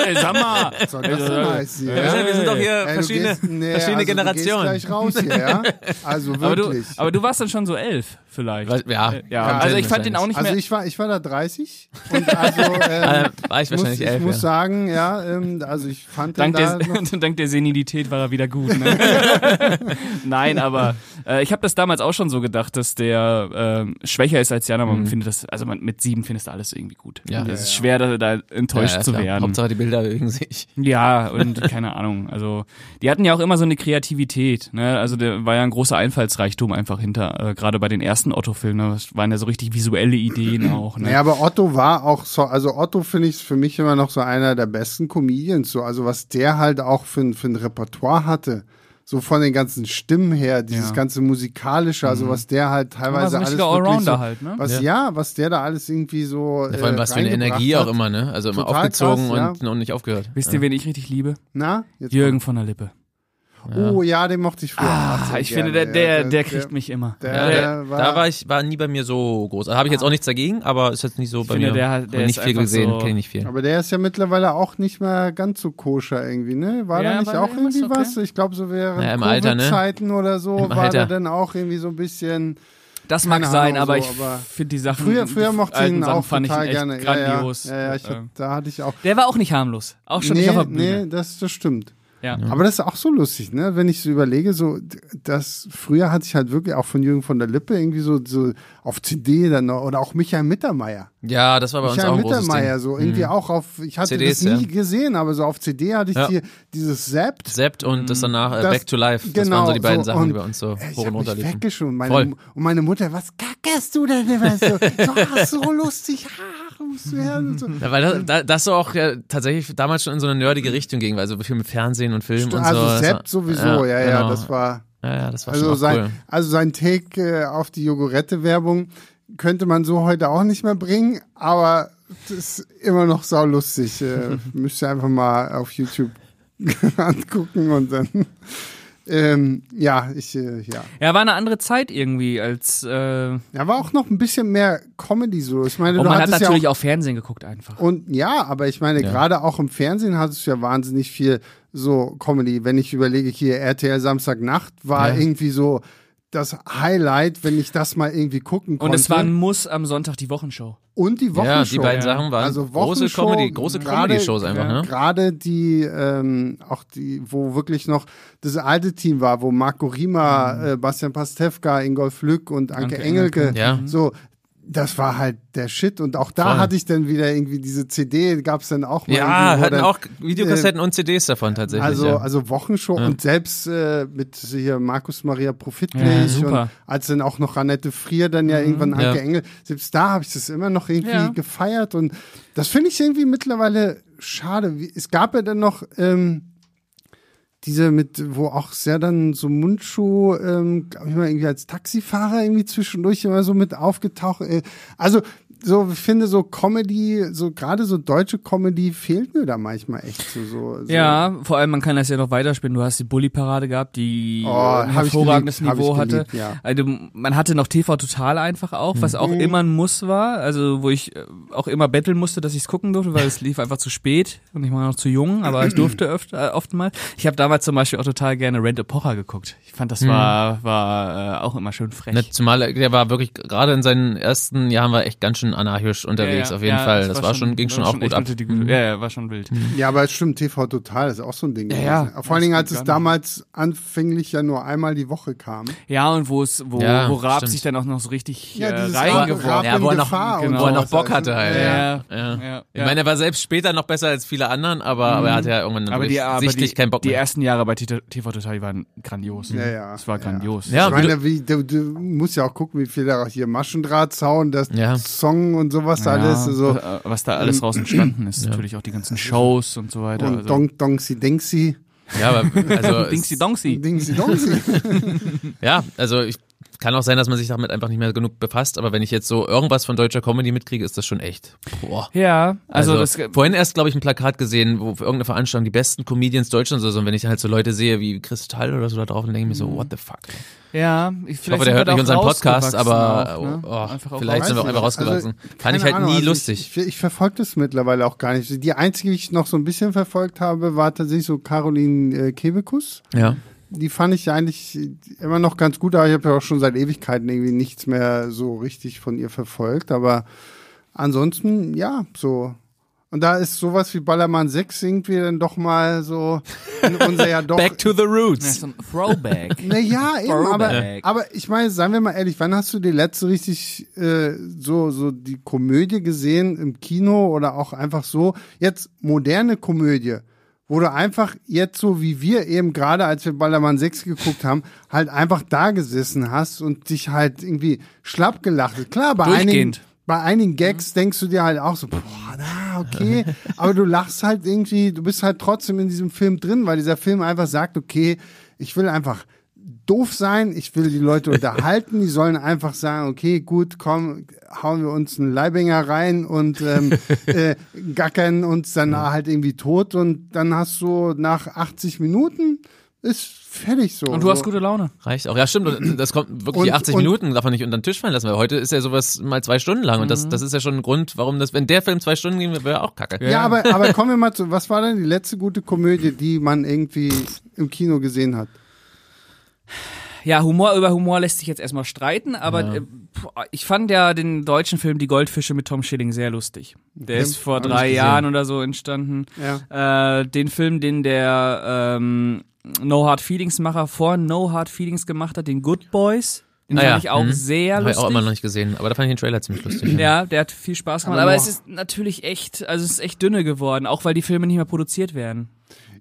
ey, sag mal! Soll das heißen? Wir Ja? sind, wir sind doch hier Ey, du verschiedene, gehst- nee, verschiedene also Generationen. Du gleich raus hier, ja? Also Aber du, wirklich. aber du warst dann schon so elf, vielleicht. Was- ja, Äh, ja also ich fand den auch nicht also mehr. ich war, ich war da 30 und also ähm, Äh, war ich muss, wahrscheinlich ich elf. muss ja. sagen, ja, ähm, also ich fand den Dank da der, dank der Senilität war er wieder gut. Ne? Nein, aber äh, ich habe das damals auch schon so gedacht, dass der ähm, schwächer ist als die anderen. Man findet das, also man, mit sieben findest du alles irgendwie gut. Ja. es ist schwer, da, da enttäuscht ja, ja, zu werden. Hauptsache die Bilder bewegen sich. Ja, und keine Ahnung. Also, die hatten ja auch immer so eine Kreativität. Ne? Also, der war ja ein großer Einfallsreichtum einfach hinter, äh, gerade bei den ersten Otto-Filmen. Ne? Das waren ja so richtig visuelle Ideen auch. Ne? Naja, aber Otto war auch so, also Otto finde ich für mich immer noch so einer der besten Comedians, so, also was der halt auch für, ein- für ein Repertoire hatte. So von den ganzen Stimmen her, dieses Ja. Mhm. ganze musikalische, also was der halt teilweise alles Allrounder so, halt, ne? was ja. was der da alles irgendwie so Ja, vor allem äh, was für eine Energie hat. auch immer, ne? Also immer Total aufgezogen krass, und, und nicht aufgehört. Wisst ihr, wen ich richtig liebe? Na, jetzt Jürgen von der Lippe. Oh ja, den mochte ich früher. Ah, ich gerne, finde, der, ja. der, der kriegt mich immer. der- Ja, der der, war- da war ich war nie bei mir so groß. Also habe ich jetzt auch nichts dagegen, aber ist jetzt nicht so bei finde, mir. der hat- der nicht viel gesehen, so- kenne ich nicht viel. Aber der ist ja mittlerweile auch nicht mehr ganz so koscher irgendwie, ne? War Ja, da nicht war auch irgendwie okay? was? Ich glaube, so während Ja, im Alter, ne? Covid-Zeiten oder so Im war Alter. der dann auch irgendwie so ein bisschen. Das mag Keine sein, Ahnung, aber so, ich finde die Sachen. Früher, früher mochte ich ihn Sachen auch fand total ich echt gerne. grandios. Ja, ja, ja, ich, da hatte ich auch. der war auch nicht harmlos. Auch schon nee, nicht auf der Bühne. nee, das, das stimmt. Ja. Aber das ist auch so lustig, ne? Wenn ich so überlege, so, das früher hatte ich halt wirklich auch von Jürgen von der Lippe irgendwie so, so auf CD dann noch, oder auch Michael Mittermeier. Ja, das war bei uns Michael auch ein großes Mittermeier, so irgendwie auch auf, ich hatte CDs, das nie ja. gesehen, aber so auf CD hatte ich Ja. hier dieses Zapped. Sept und das danach äh, Das- Back to Life. Das genau, waren so die beiden so, Sachen, die bei uns so Ey, hoch und runter liefen. weggeschoben. Meine, Voll. und meine Mutter, was kackerst du denn immer so? So, so lustig, ah, musst du und so. Ja, weil das, da, das so auch ja, tatsächlich damals schon in so eine nerdige Richtung ging, weil so viel mit Fernsehen und Film und Also so. Das Sepp sowieso, ja, ja, genau. das war, Ja, ja, das war also schon sein, cool. also sein Take äh, auf die Jogurette-Werbung könnte man so heute auch nicht mehr bringen, aber das ist immer noch saulustig. Äh, müsst ihr einfach mal auf YouTube angucken und dann, ähm, ja, ich, äh, ja. Ja, war eine andere Zeit irgendwie als. Äh, und Ja, war auch noch ein bisschen mehr Comedy so. Ich meine, du man hat hattest ja auch natürlich auch, Fernsehen geguckt einfach. Und ja, aber ich meine, Ja. gerade auch im Fernsehen hattest du ja wahnsinnig viel so Comedy. Wenn ich überlege, hier RTL Samstagnacht war Ja. irgendwie so das Highlight, wenn ich das mal irgendwie gucken konnte. Und es war ein Muss am Sonntag die Wochenshow. und die Wochenshow. Ja, die beiden Sachen waren also große Wochenshow, Comedy, große gerade- Comedy-Shows einfach, ja, ne? Gerade die, ähm, auch die, wo wirklich noch das alte Team war, wo Marco Rima, äh, Bastian Pastewka, Ingolf Lück und Anke, Anke Engelke, Engelke. Ja. so, das war halt der Shit. Und auch da Voll. hatte ich dann wieder irgendwie diese CD, gab's dann auch mal. Ja, hatten dann- auch Videokassetten und CDs davon tatsächlich. also, ja. also Wochenshow und selbst äh, mit hier Markus Maria Ja, Profitlich super. und als dann auch noch Annette Frier dann ja irgendwann Anke Ja. Engel, selbst da habe ich das immer noch irgendwie Ja. gefeiert und das finde ich irgendwie mittlerweile schade. Es gab ja dann noch ähm, diese mit, wo auch sehr dann so Mundschuh, ähm, glaube ich mal, irgendwie als Taxifahrer irgendwie zwischendurch immer so mit aufgetaucht. Äh, also so, ich finde so Comedy, so gerade so deutsche Comedy fehlt mir da manchmal echt so. so. Ja, vor allem man kann das ja noch weiterspielen. Du hast die Bully-Parade gehabt, die Oh, ein hervorragendes geliebt, Niveau hatte. geliebt, ja. Also man hatte noch TV Total einfach auch, was auch Mhm. immer ein Muss war. Also wo ich äh, auch immer betteln musste, dass ich es gucken durfte, weil es lief einfach zu spät und ich war noch zu jung, aber ich durfte öfter, äh, oft mal. Ich habe damals zum Beispiel auch total gerne Rent a Pocher geguckt. Ich fand, das war, war äh, auch immer schön frech. Ne, zumal der war wirklich, gerade in seinen ersten Jahren war echt ganz schön anarchisch unterwegs, Ja, ja, auf jeden ja, Fall. Das war schon, ging schon auch echt gut ab. die Gute. Ja, ja, war schon wild. Ja, aber es stimmt, TV Total ist auch so ein Ding. Ja, ja. Vor allen Dingen, als es damals anfänglich ja nur einmal die Woche kam. Ja, und wo es, wo, Ja, wo Raab stimmt. sich dann auch noch so richtig Ja, äh, reingeworfen Ja, wo er in noch, Gefahr und wo er noch Bock halt, hatte halt. Ja, Ja. ja. Ja. Ja, Ich meine, er war selbst später noch besser als viele anderen, aber, aber er hatte ja irgendwann aber die, aber sichtlich die, keinen Bock die mehr. ersten Jahre bei TV Total die waren grandios. Ja, ja. Es war grandios. Ja, ich meine, du, musst ja auch gucken, wie viel da hier Maschendrahtzaun, das Ja. Song und sowas Ja, alles. So. was, äh, da alles raus entstanden ist, natürlich auch die ganzen Shows und so weiter. Und also. Donk Donksi Dingsi. Ja, aber also Dingsy es- Dongsi. Dingsi Dongsi. Ja, also ich kann auch sein, dass man sich damit einfach nicht mehr genug befasst, aber wenn ich jetzt so irgendwas von deutscher Comedy mitkriege, ist das schon echt. Boah. Ja, also, Also, das, vorhin erst, glaube ich, ein Plakat gesehen, wo für irgendeine Veranstaltung die besten Comedians Deutschlands oder so, und wenn ich dann halt so Leute sehe wie Kristall oder so da drauf, dann denke ich mir so, what the fuck. ja, ich, Ich hoffe, der hört nicht unseren Podcast, aber auch, ne? oh, auch vielleicht sind wir auch einfach rausgewachsen. Also, Fand ich halt Ahnung, nie also lustig. Ich, ich, ich verfolge das mittlerweile auch gar nicht. Die einzige, die ich noch so ein bisschen verfolgt habe, war tatsächlich so Caroline äh, Kebekus. ja. Die fand ich eigentlich immer noch ganz gut, aber ich habe ja auch schon seit Ewigkeiten irgendwie nichts mehr so richtig von ihr verfolgt. Aber ansonsten, ja, so. Und da ist sowas wie Ballermann 6 irgendwie dann doch mal so in unser ja doch. Back to the Ja, roots. so ein Throwback. Naja, eben, aber, aber ich meine, seien wir mal ehrlich, wann hast du die letzte richtig äh, so, so die Komödie gesehen im Kino oder auch einfach so, jetzt moderne Komödie, wo du einfach jetzt so wie wir eben gerade, als wir Ballermann 6 geguckt haben, halt einfach da gesessen hast und dich halt irgendwie schlapp gelacht hast. Klar, bei einigen, bei einigen Gags denkst du dir halt auch so, boah, na, okay, aber du lachst halt irgendwie, du bist halt trotzdem in diesem Film drin, weil dieser Film einfach sagt, okay, ich will einfach doof sein, ich will die Leute unterhalten, die sollen einfach sagen, okay, gut, komm, hauen wir uns einen Leibinger rein und ähm, äh, gackern uns dann halt irgendwie tot und dann hast du nach 80 Minuten ist fertig so. Und du hast gute Laune. Reicht auch. Ja, stimmt. Und Das kommt wirklich Und- die 80 und- Minuten darf man nicht unter den Tisch fallen lassen, weil heute ist ja sowas mal zwei Stunden lang und Mhm. das, das ist ja schon ein Grund, warum das, wenn der Film zwei Stunden ging, wäre auch kacke. Ja, aber, aber kommen wir mal zu, was war denn die letzte gute Komödie, die man irgendwie im Kino gesehen hat? Ja, Humor über Humor lässt sich jetzt erstmal streiten, aber äh, puh, ich fand ja den deutschen Film Die Goldfische mit Tom Schilling sehr lustig. Der Okay. ist vor drei. Jahren oder so entstanden. Ja. Äh, den Film, den der ähm, No Hard Feelings Macher vor No Hard Feelings gemacht hat, den Good Boys, den Ah fand ja, ich auch mhm. sehr Habe ich lustig. auch immer noch nicht gesehen, aber da fand ich den Trailer ziemlich lustig. Ja, der hat viel Spaß gemacht, Aber aber, es ist natürlich echt, also es ist echt dünne geworden, auch weil die Filme nicht mehr produziert werden.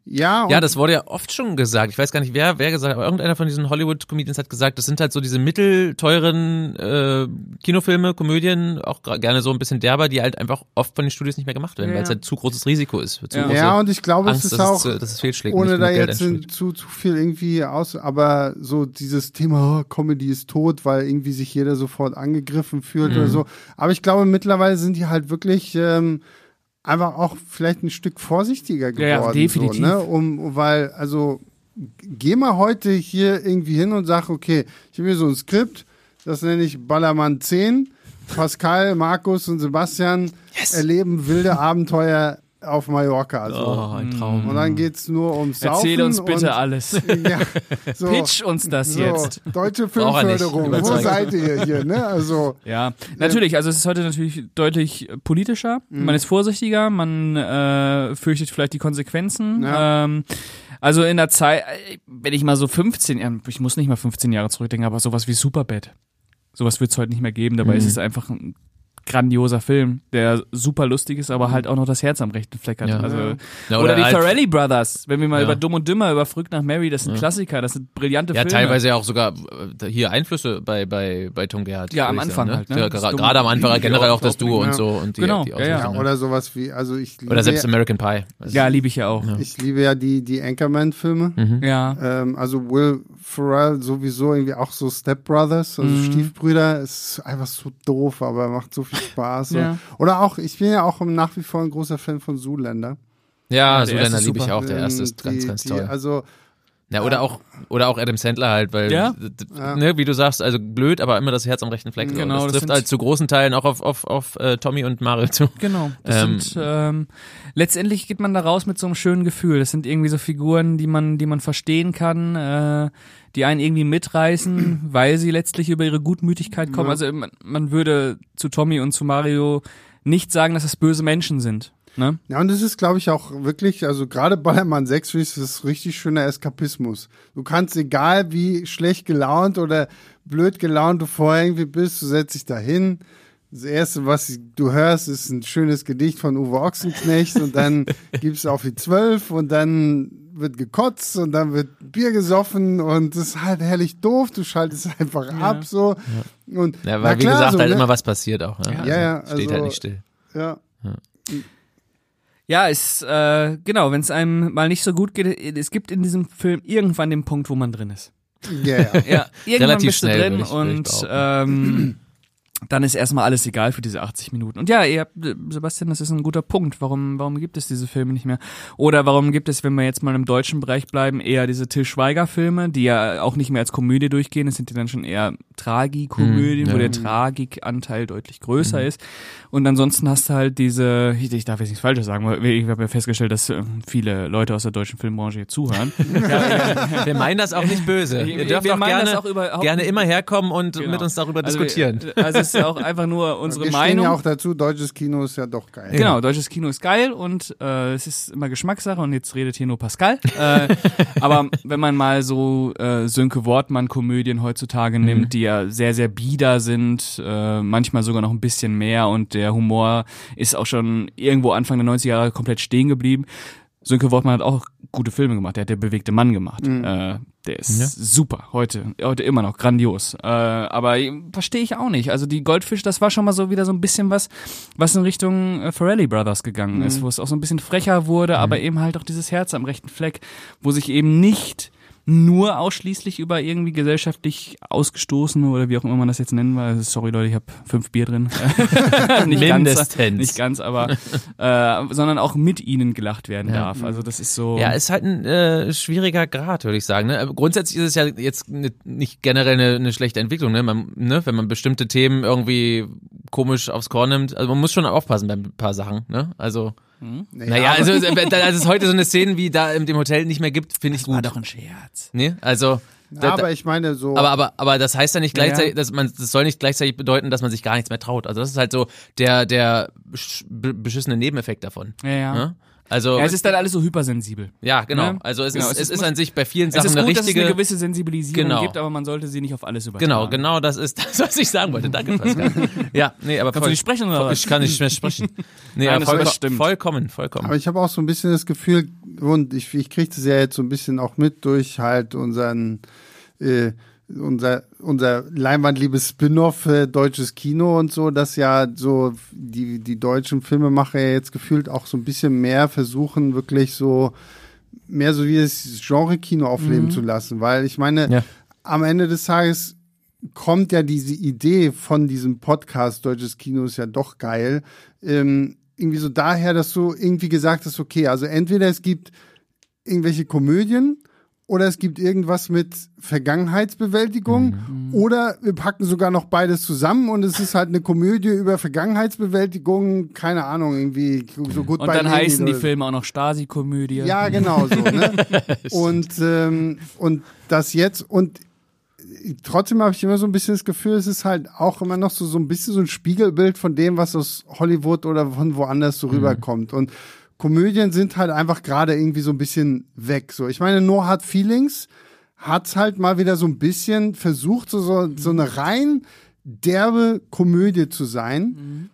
Ja, und Ja, das wurde ja oft schon gesagt. Ich weiß gar nicht, wer, wer gesagt hat, aber irgendeiner von diesen Hollywood-Comedians hat gesagt, das sind halt so diese mittelteuren äh, Kinofilme, Komödien, auch gerne so ein bisschen derber, die halt einfach oft von den Studios nicht mehr gemacht werden, Ja. weil es halt zu großes Risiko ist. Zu Ja. große ja, und ich glaube, Angst, es ist dass, auch, es, dass es ohne da jetzt zu, zu viel irgendwie aus, aber so dieses Thema oh, Comedy ist tot, weil irgendwie sich jeder sofort angegriffen fühlt Mhm. oder so. Aber ich glaube, mittlerweile sind die halt wirklich ähm, einfach auch vielleicht ein Stück vorsichtiger geworden. Ja, ja, definitiv. So, ne? um, weil, also, geh mal heute hier irgendwie hin und sag, okay, ich habe hier so ein Skript, das nenne ich Ballermann 10. Pascal, Markus und Sebastian erleben wilde Abenteuer auf Mallorca. Also. Oh, ein Traum. Und dann geht's nur ums Saufen. Erzähl uns bitte und, alles. Ja, so, Pitch uns das so, jetzt. Deutsche er. Filmförderung, wo seid ihr hier? Ne? Also, Ja, natürlich. Also es ist heute natürlich deutlich politischer. Mhm. Man ist vorsichtiger, man äh, fürchtet vielleicht die Konsequenzen. Ja. Ähm, also in der Zeit, äh, wenn ich mal so 15, ja, ich muss nicht mal 15 Jahre zurückdenken, aber sowas wie Superbad, sowas wird es heute nicht mehr geben. Dabei Mhm. ist es einfach ein grandioser Film, der super lustig ist, aber halt auch noch das Herz am rechten Fleck hat. Ja. Also, Ja, oder, die halt- Farrelly Brothers, wenn wir mal Ja. über Dumm und Dümmer, über Frück nach Mary, das sind Klassiker, das sind brillante Ja, Filme. teilweise ja auch sogar äh, hier Einflüsse bei bei bei Tom Gerhardt. Ja, am Anfang sagen, halt, ne? Ja, gra- Dumme- Gerade am Anfang generell auch das Duo Ja. und so und die, Genau, die ja, ja. ja, ne? oder sowas wie, also ich liebe, Oder selbst ja, American Pie. Also, Ja, liebe ich ja auch. ich liebe ja die, die Anchorman-Filme. Mhm. Ja. Ähm, also Will Ferrell sowieso irgendwie auch so Step Brothers, also Mhm. Stiefbrüder, ist einfach so doof, aber macht so viel Spaß. Ja. Oder auch, ich bin ja auch nach wie vor ein großer Fan von Zoolander. Ja, der so erste Länder ist liebe ich auch. Der erste ist Ähm, ganz, die, ganz die, toll. Also Ja, oder auch oder auch Adam Sandler halt, weil Ja? ne, wie du sagst, also blöd, aber immer das Herz am rechten Fleck. so. Genau, das das trifft halt zu großen Teilen auch auf auf auf äh, Tommy und Mario zu. Genau. Das Ähm, sind ähm, letztendlich geht man da raus mit so einem schönen Gefühl. Das sind irgendwie so Figuren, die man, die man verstehen kann, äh, die einen irgendwie mitreißen, weil sie letztlich über ihre Gutmütigkeit kommen. Ja. Also man, man würde zu Tommy und zu Mario nicht sagen, dass das böse Menschen sind. Ne? Ja, und es ist, glaube ich, auch wirklich, also gerade Ballermann 6 finde ich, das ist richtig schöner Eskapismus. Du kannst, egal wie schlecht gelaunt oder blöd gelaunt du vorher irgendwie bist, du setzt dich da hin. Das erste, was du hörst, ist ein schönes Gedicht von Uwe Ochsenknecht und dann gibt's auf die zwölf und dann wird gekotzt und dann wird Bier gesoffen und das ist halt herrlich doof. Du schaltest einfach ab so. Und Ja, weil wie klar, gesagt so, halt ne? immer was passiert auch. Ne? Ja, ja, steht also- halt nicht still. Ja. Ja, es, äh, genau, wenn es einem mal nicht so gut geht, es gibt in diesem Film irgendwann den Punkt, wo man drin ist. Ja, ja. Ja, irgendwann Relativ bist du schnell, drin und ähm, dann ist erstmal alles egal für diese 80 Minuten. Und ja, ihr habt, äh, Sebastian, das ist ein guter Punkt. Warum, warum gibt es diese Filme nicht mehr? Oder warum gibt es, wenn wir jetzt mal im deutschen Bereich bleiben, eher diese Till Schweiger-Filme, die ja auch nicht mehr als Komödie durchgehen. Es sind ja dann schon eher Tragikomödien, wo ja. der Tragikanteil deutlich größer ist. Und ansonsten hast du halt diese, ich, ich darf jetzt nichts Falsches sagen, weil ich habe ja festgestellt, dass äh, viele Leute aus der deutschen Filmbranche hier zuhören. Wir meinen das auch nicht böse. Wir- Ihr dürft wir auch gerne, das auch gerne immer herkommen und Genau. mit uns darüber Also, diskutieren. äh, Also es ist ja auch einfach nur unsere Wir stehen Meinung. ja auch dazu, deutsches Kino ist ja doch geil. Genau, deutsches Kino ist geil und äh, es ist immer Geschmackssache und jetzt redet hier nur Pascal. äh, aber wenn man mal so äh, Sönke Wortmann-Komödien heutzutage nimmt, die ja sehr, sehr bieder sind, äh, manchmal sogar noch ein bisschen mehr und der Humor ist auch schon irgendwo Anfang der 90er Jahre komplett stehen geblieben. Sönke Wortmann hat auch gute Filme gemacht. Der hat der bewegte Mann gemacht. Äh, der ist Ja. super. Heute, heute immer noch grandios. Äh, aber verstehe ich auch nicht. Also die Goldfisch, das war schon mal so wieder so ein bisschen was, was in Richtung äh, Farrelly Brothers gegangen ist, wo es auch so ein bisschen frecher wurde, aber eben halt auch dieses Herz am rechten Fleck, wo sich eben nicht nur ausschließlich über irgendwie gesellschaftlich ausgestoßene oder wie auch immer man das jetzt nennen will. Sorry Leute, ich habe fünf Bier drin. nicht ganz, Mindestens. nicht ganz, aber äh, sondern auch mit ihnen gelacht werden Ja. darf. Also das ist so. Ja, ist halt ein äh, schwieriger Grad, würde ich sagen. Ne? Grundsätzlich ist es ja jetzt ne, nicht generell eine, eine schlechte Entwicklung, ne? Man, ne? wenn man bestimmte Themen irgendwie komisch aufs Korn nimmt. Also man muss schon aufpassen bei ein paar Sachen. Ne? Also, naja, also äh, da- als es heute so eine Szene wie da in dem Hotel nicht mehr gibt, finde ich war gut. doch ein Scherz. Nee, also da, aber ich meine so. aber, aber, aber das heißt ja nicht Ja, ja. gleichzeitig, dass man, das soll nicht gleichzeitig bedeuten, dass man sich gar nichts mehr traut. Also das ist halt so der, der besch- be- beschissene Nebeneffekt davon. Ja, ja. Ne? Also, Ja, es ist dann alles so hypersensibel. ja, genau. Ne? Also es Genau, ist, es es ist- ist an sich bei vielen Es Sachen ist eine gut, dass es richtige. eine gewisse Sensibilisierung Genau. gibt, aber man sollte sie nicht auf alles übertragen. Genau, genau, das ist das, was ich sagen wollte. Danke, Pascal. ja, nee, aber Kannst du voll, nicht sprechen oder was? ich kann nicht mehr sprechen. Nee, Nein, aber das voll, vollkommen, vollkommen. Aber ich habe auch so ein bisschen das Gefühl, und ich, ich kriege das ja jetzt so ein bisschen auch mit durch halt unseren, äh, unser, unser leinwandliebes Spin-off äh, deutsches Kino und so, dass ja so die, die deutschen Filmemacher ja jetzt gefühlt auch so ein bisschen mehr versuchen, wirklich so mehr so wie das Genre-Kino aufleben zu lassen. Weil ich meine, Ja. am Ende des Tages kommt ja diese Idee von diesem Podcast Deutsches Kino ist ja doch geil. Ähm, irgendwie so daher, dass du irgendwie gesagt hast, okay, also entweder es gibt irgendwelche Komödien oder es gibt irgendwas mit Vergangenheitsbewältigung Mhm. oder wir packen sogar noch beides zusammen und es ist halt eine Komödie über Vergangenheitsbewältigung, keine Ahnung, irgendwie so gut Und dann heißen die Filme auch noch Stasi-Komödie. Ja, genau so. Ne? und, ähm, und das jetzt und trotzdem habe ich immer so ein bisschen das Gefühl, es ist halt auch immer noch so, so ein bisschen so ein Spiegelbild von dem, was aus Hollywood oder von woanders so rüberkommt. Und Komödien sind halt einfach gerade irgendwie so ein bisschen weg. So, ich meine, No Hard Feelings hat's halt mal wieder so ein bisschen versucht, so, so, so eine rein derbe Komödie zu sein.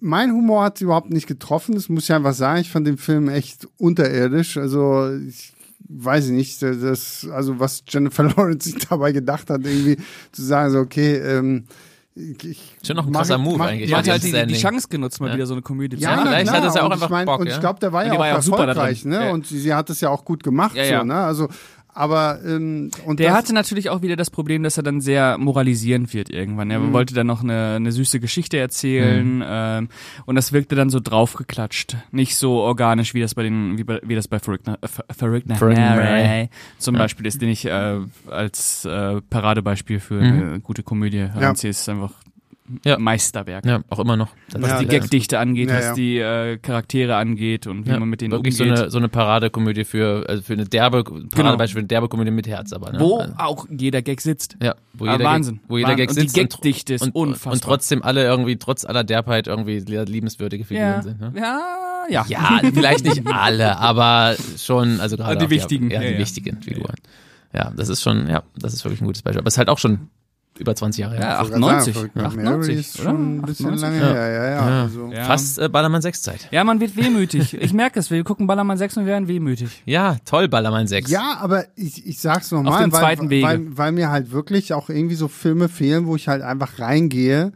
Mein Humor hat sie überhaupt nicht getroffen, das muss ich einfach sagen. Ich fand den Film echt unterirdisch. Also ich weiß ich nicht, das, also was Jennifer Lawrence sich dabei gedacht hat, irgendwie zu sagen, so okay, ähm, ich, Schon noch ein krasser Move mach- eigentlich. Die hat Ja, halt die, die. Chance genutzt, mal Ja. wieder so eine Komödie zu Ja, machen. vielleicht klar. hat es ja auch einfach ich mein, Bock, Und ja. ich glaube, der war ja auch war ja erfolgreich, ne? Ja. Und sie, sie hat es ja auch gut gemacht, Ja, so, ja. ne? Also, aber ähm, und Der hatte natürlich auch wieder das Problem, dass er dann sehr moralisierend wird irgendwann. Er Mhm. wollte dann noch eine, eine süße Geschichte erzählen ähm, und das wirkte dann so draufgeklatscht. Nicht so organisch, wie das bei den, wie, bei, wie das bei Mary Mary. zum Ja. Beispiel ist, den ich äh, als äh, Paradebeispiel für Mhm. eine gute Komödie heranziehe. Ist einfach Ja. Meisterwerk. Ja, auch immer noch. Das Was Ja, die Gagdichte angeht, Ja, was die äh, Charaktere angeht und wie ja, man mit denen wirklich so umgeht. eine, so eine Paradekomödie für, also für eine derbe, Paradebeispiel für eine derbe Komödie mit Herz, aber, ne? wo Also, auch jeder Gag sitzt. ja, wo Ah, jeder Wahnsinn. Gag, wo jeder Wahnsinn. Gag Und die sitzt und, Gagdichte ist und, unfassbar. und trotzdem alle irgendwie, trotz aller Derbheit irgendwie liebenswürdige Figuren Ja, sind, ne? ja, ja. Ja, vielleicht nicht alle, aber schon, also gerade Die auch wichtigen, ja, ja, die ja. wichtigen Figuren. Ja, das ist schon, ja, das ist wirklich ein gutes Beispiel. Aber es ist halt auch schon über 20 Jahre her. Ja, Ich wollte gerade 98. sagen, Verrückt nach 98, Mary ist oder? schon ein bisschen 98? lange Ja. her, ja, ja. Ja. Also. Ja. Fast äh, Ballermann 6 Zeit. Ja, man wird wehmütig. Ich merke es. Wir gucken Ballermann 6 und wir werden wehmütig. Ja, toll, Ballermann 6. Ja, aber ich, ich sag's Auf nochmal, dem weil, zweiten Wege. weil, weil mir halt wirklich auch irgendwie so Filme fehlen, wo ich halt einfach reingehe,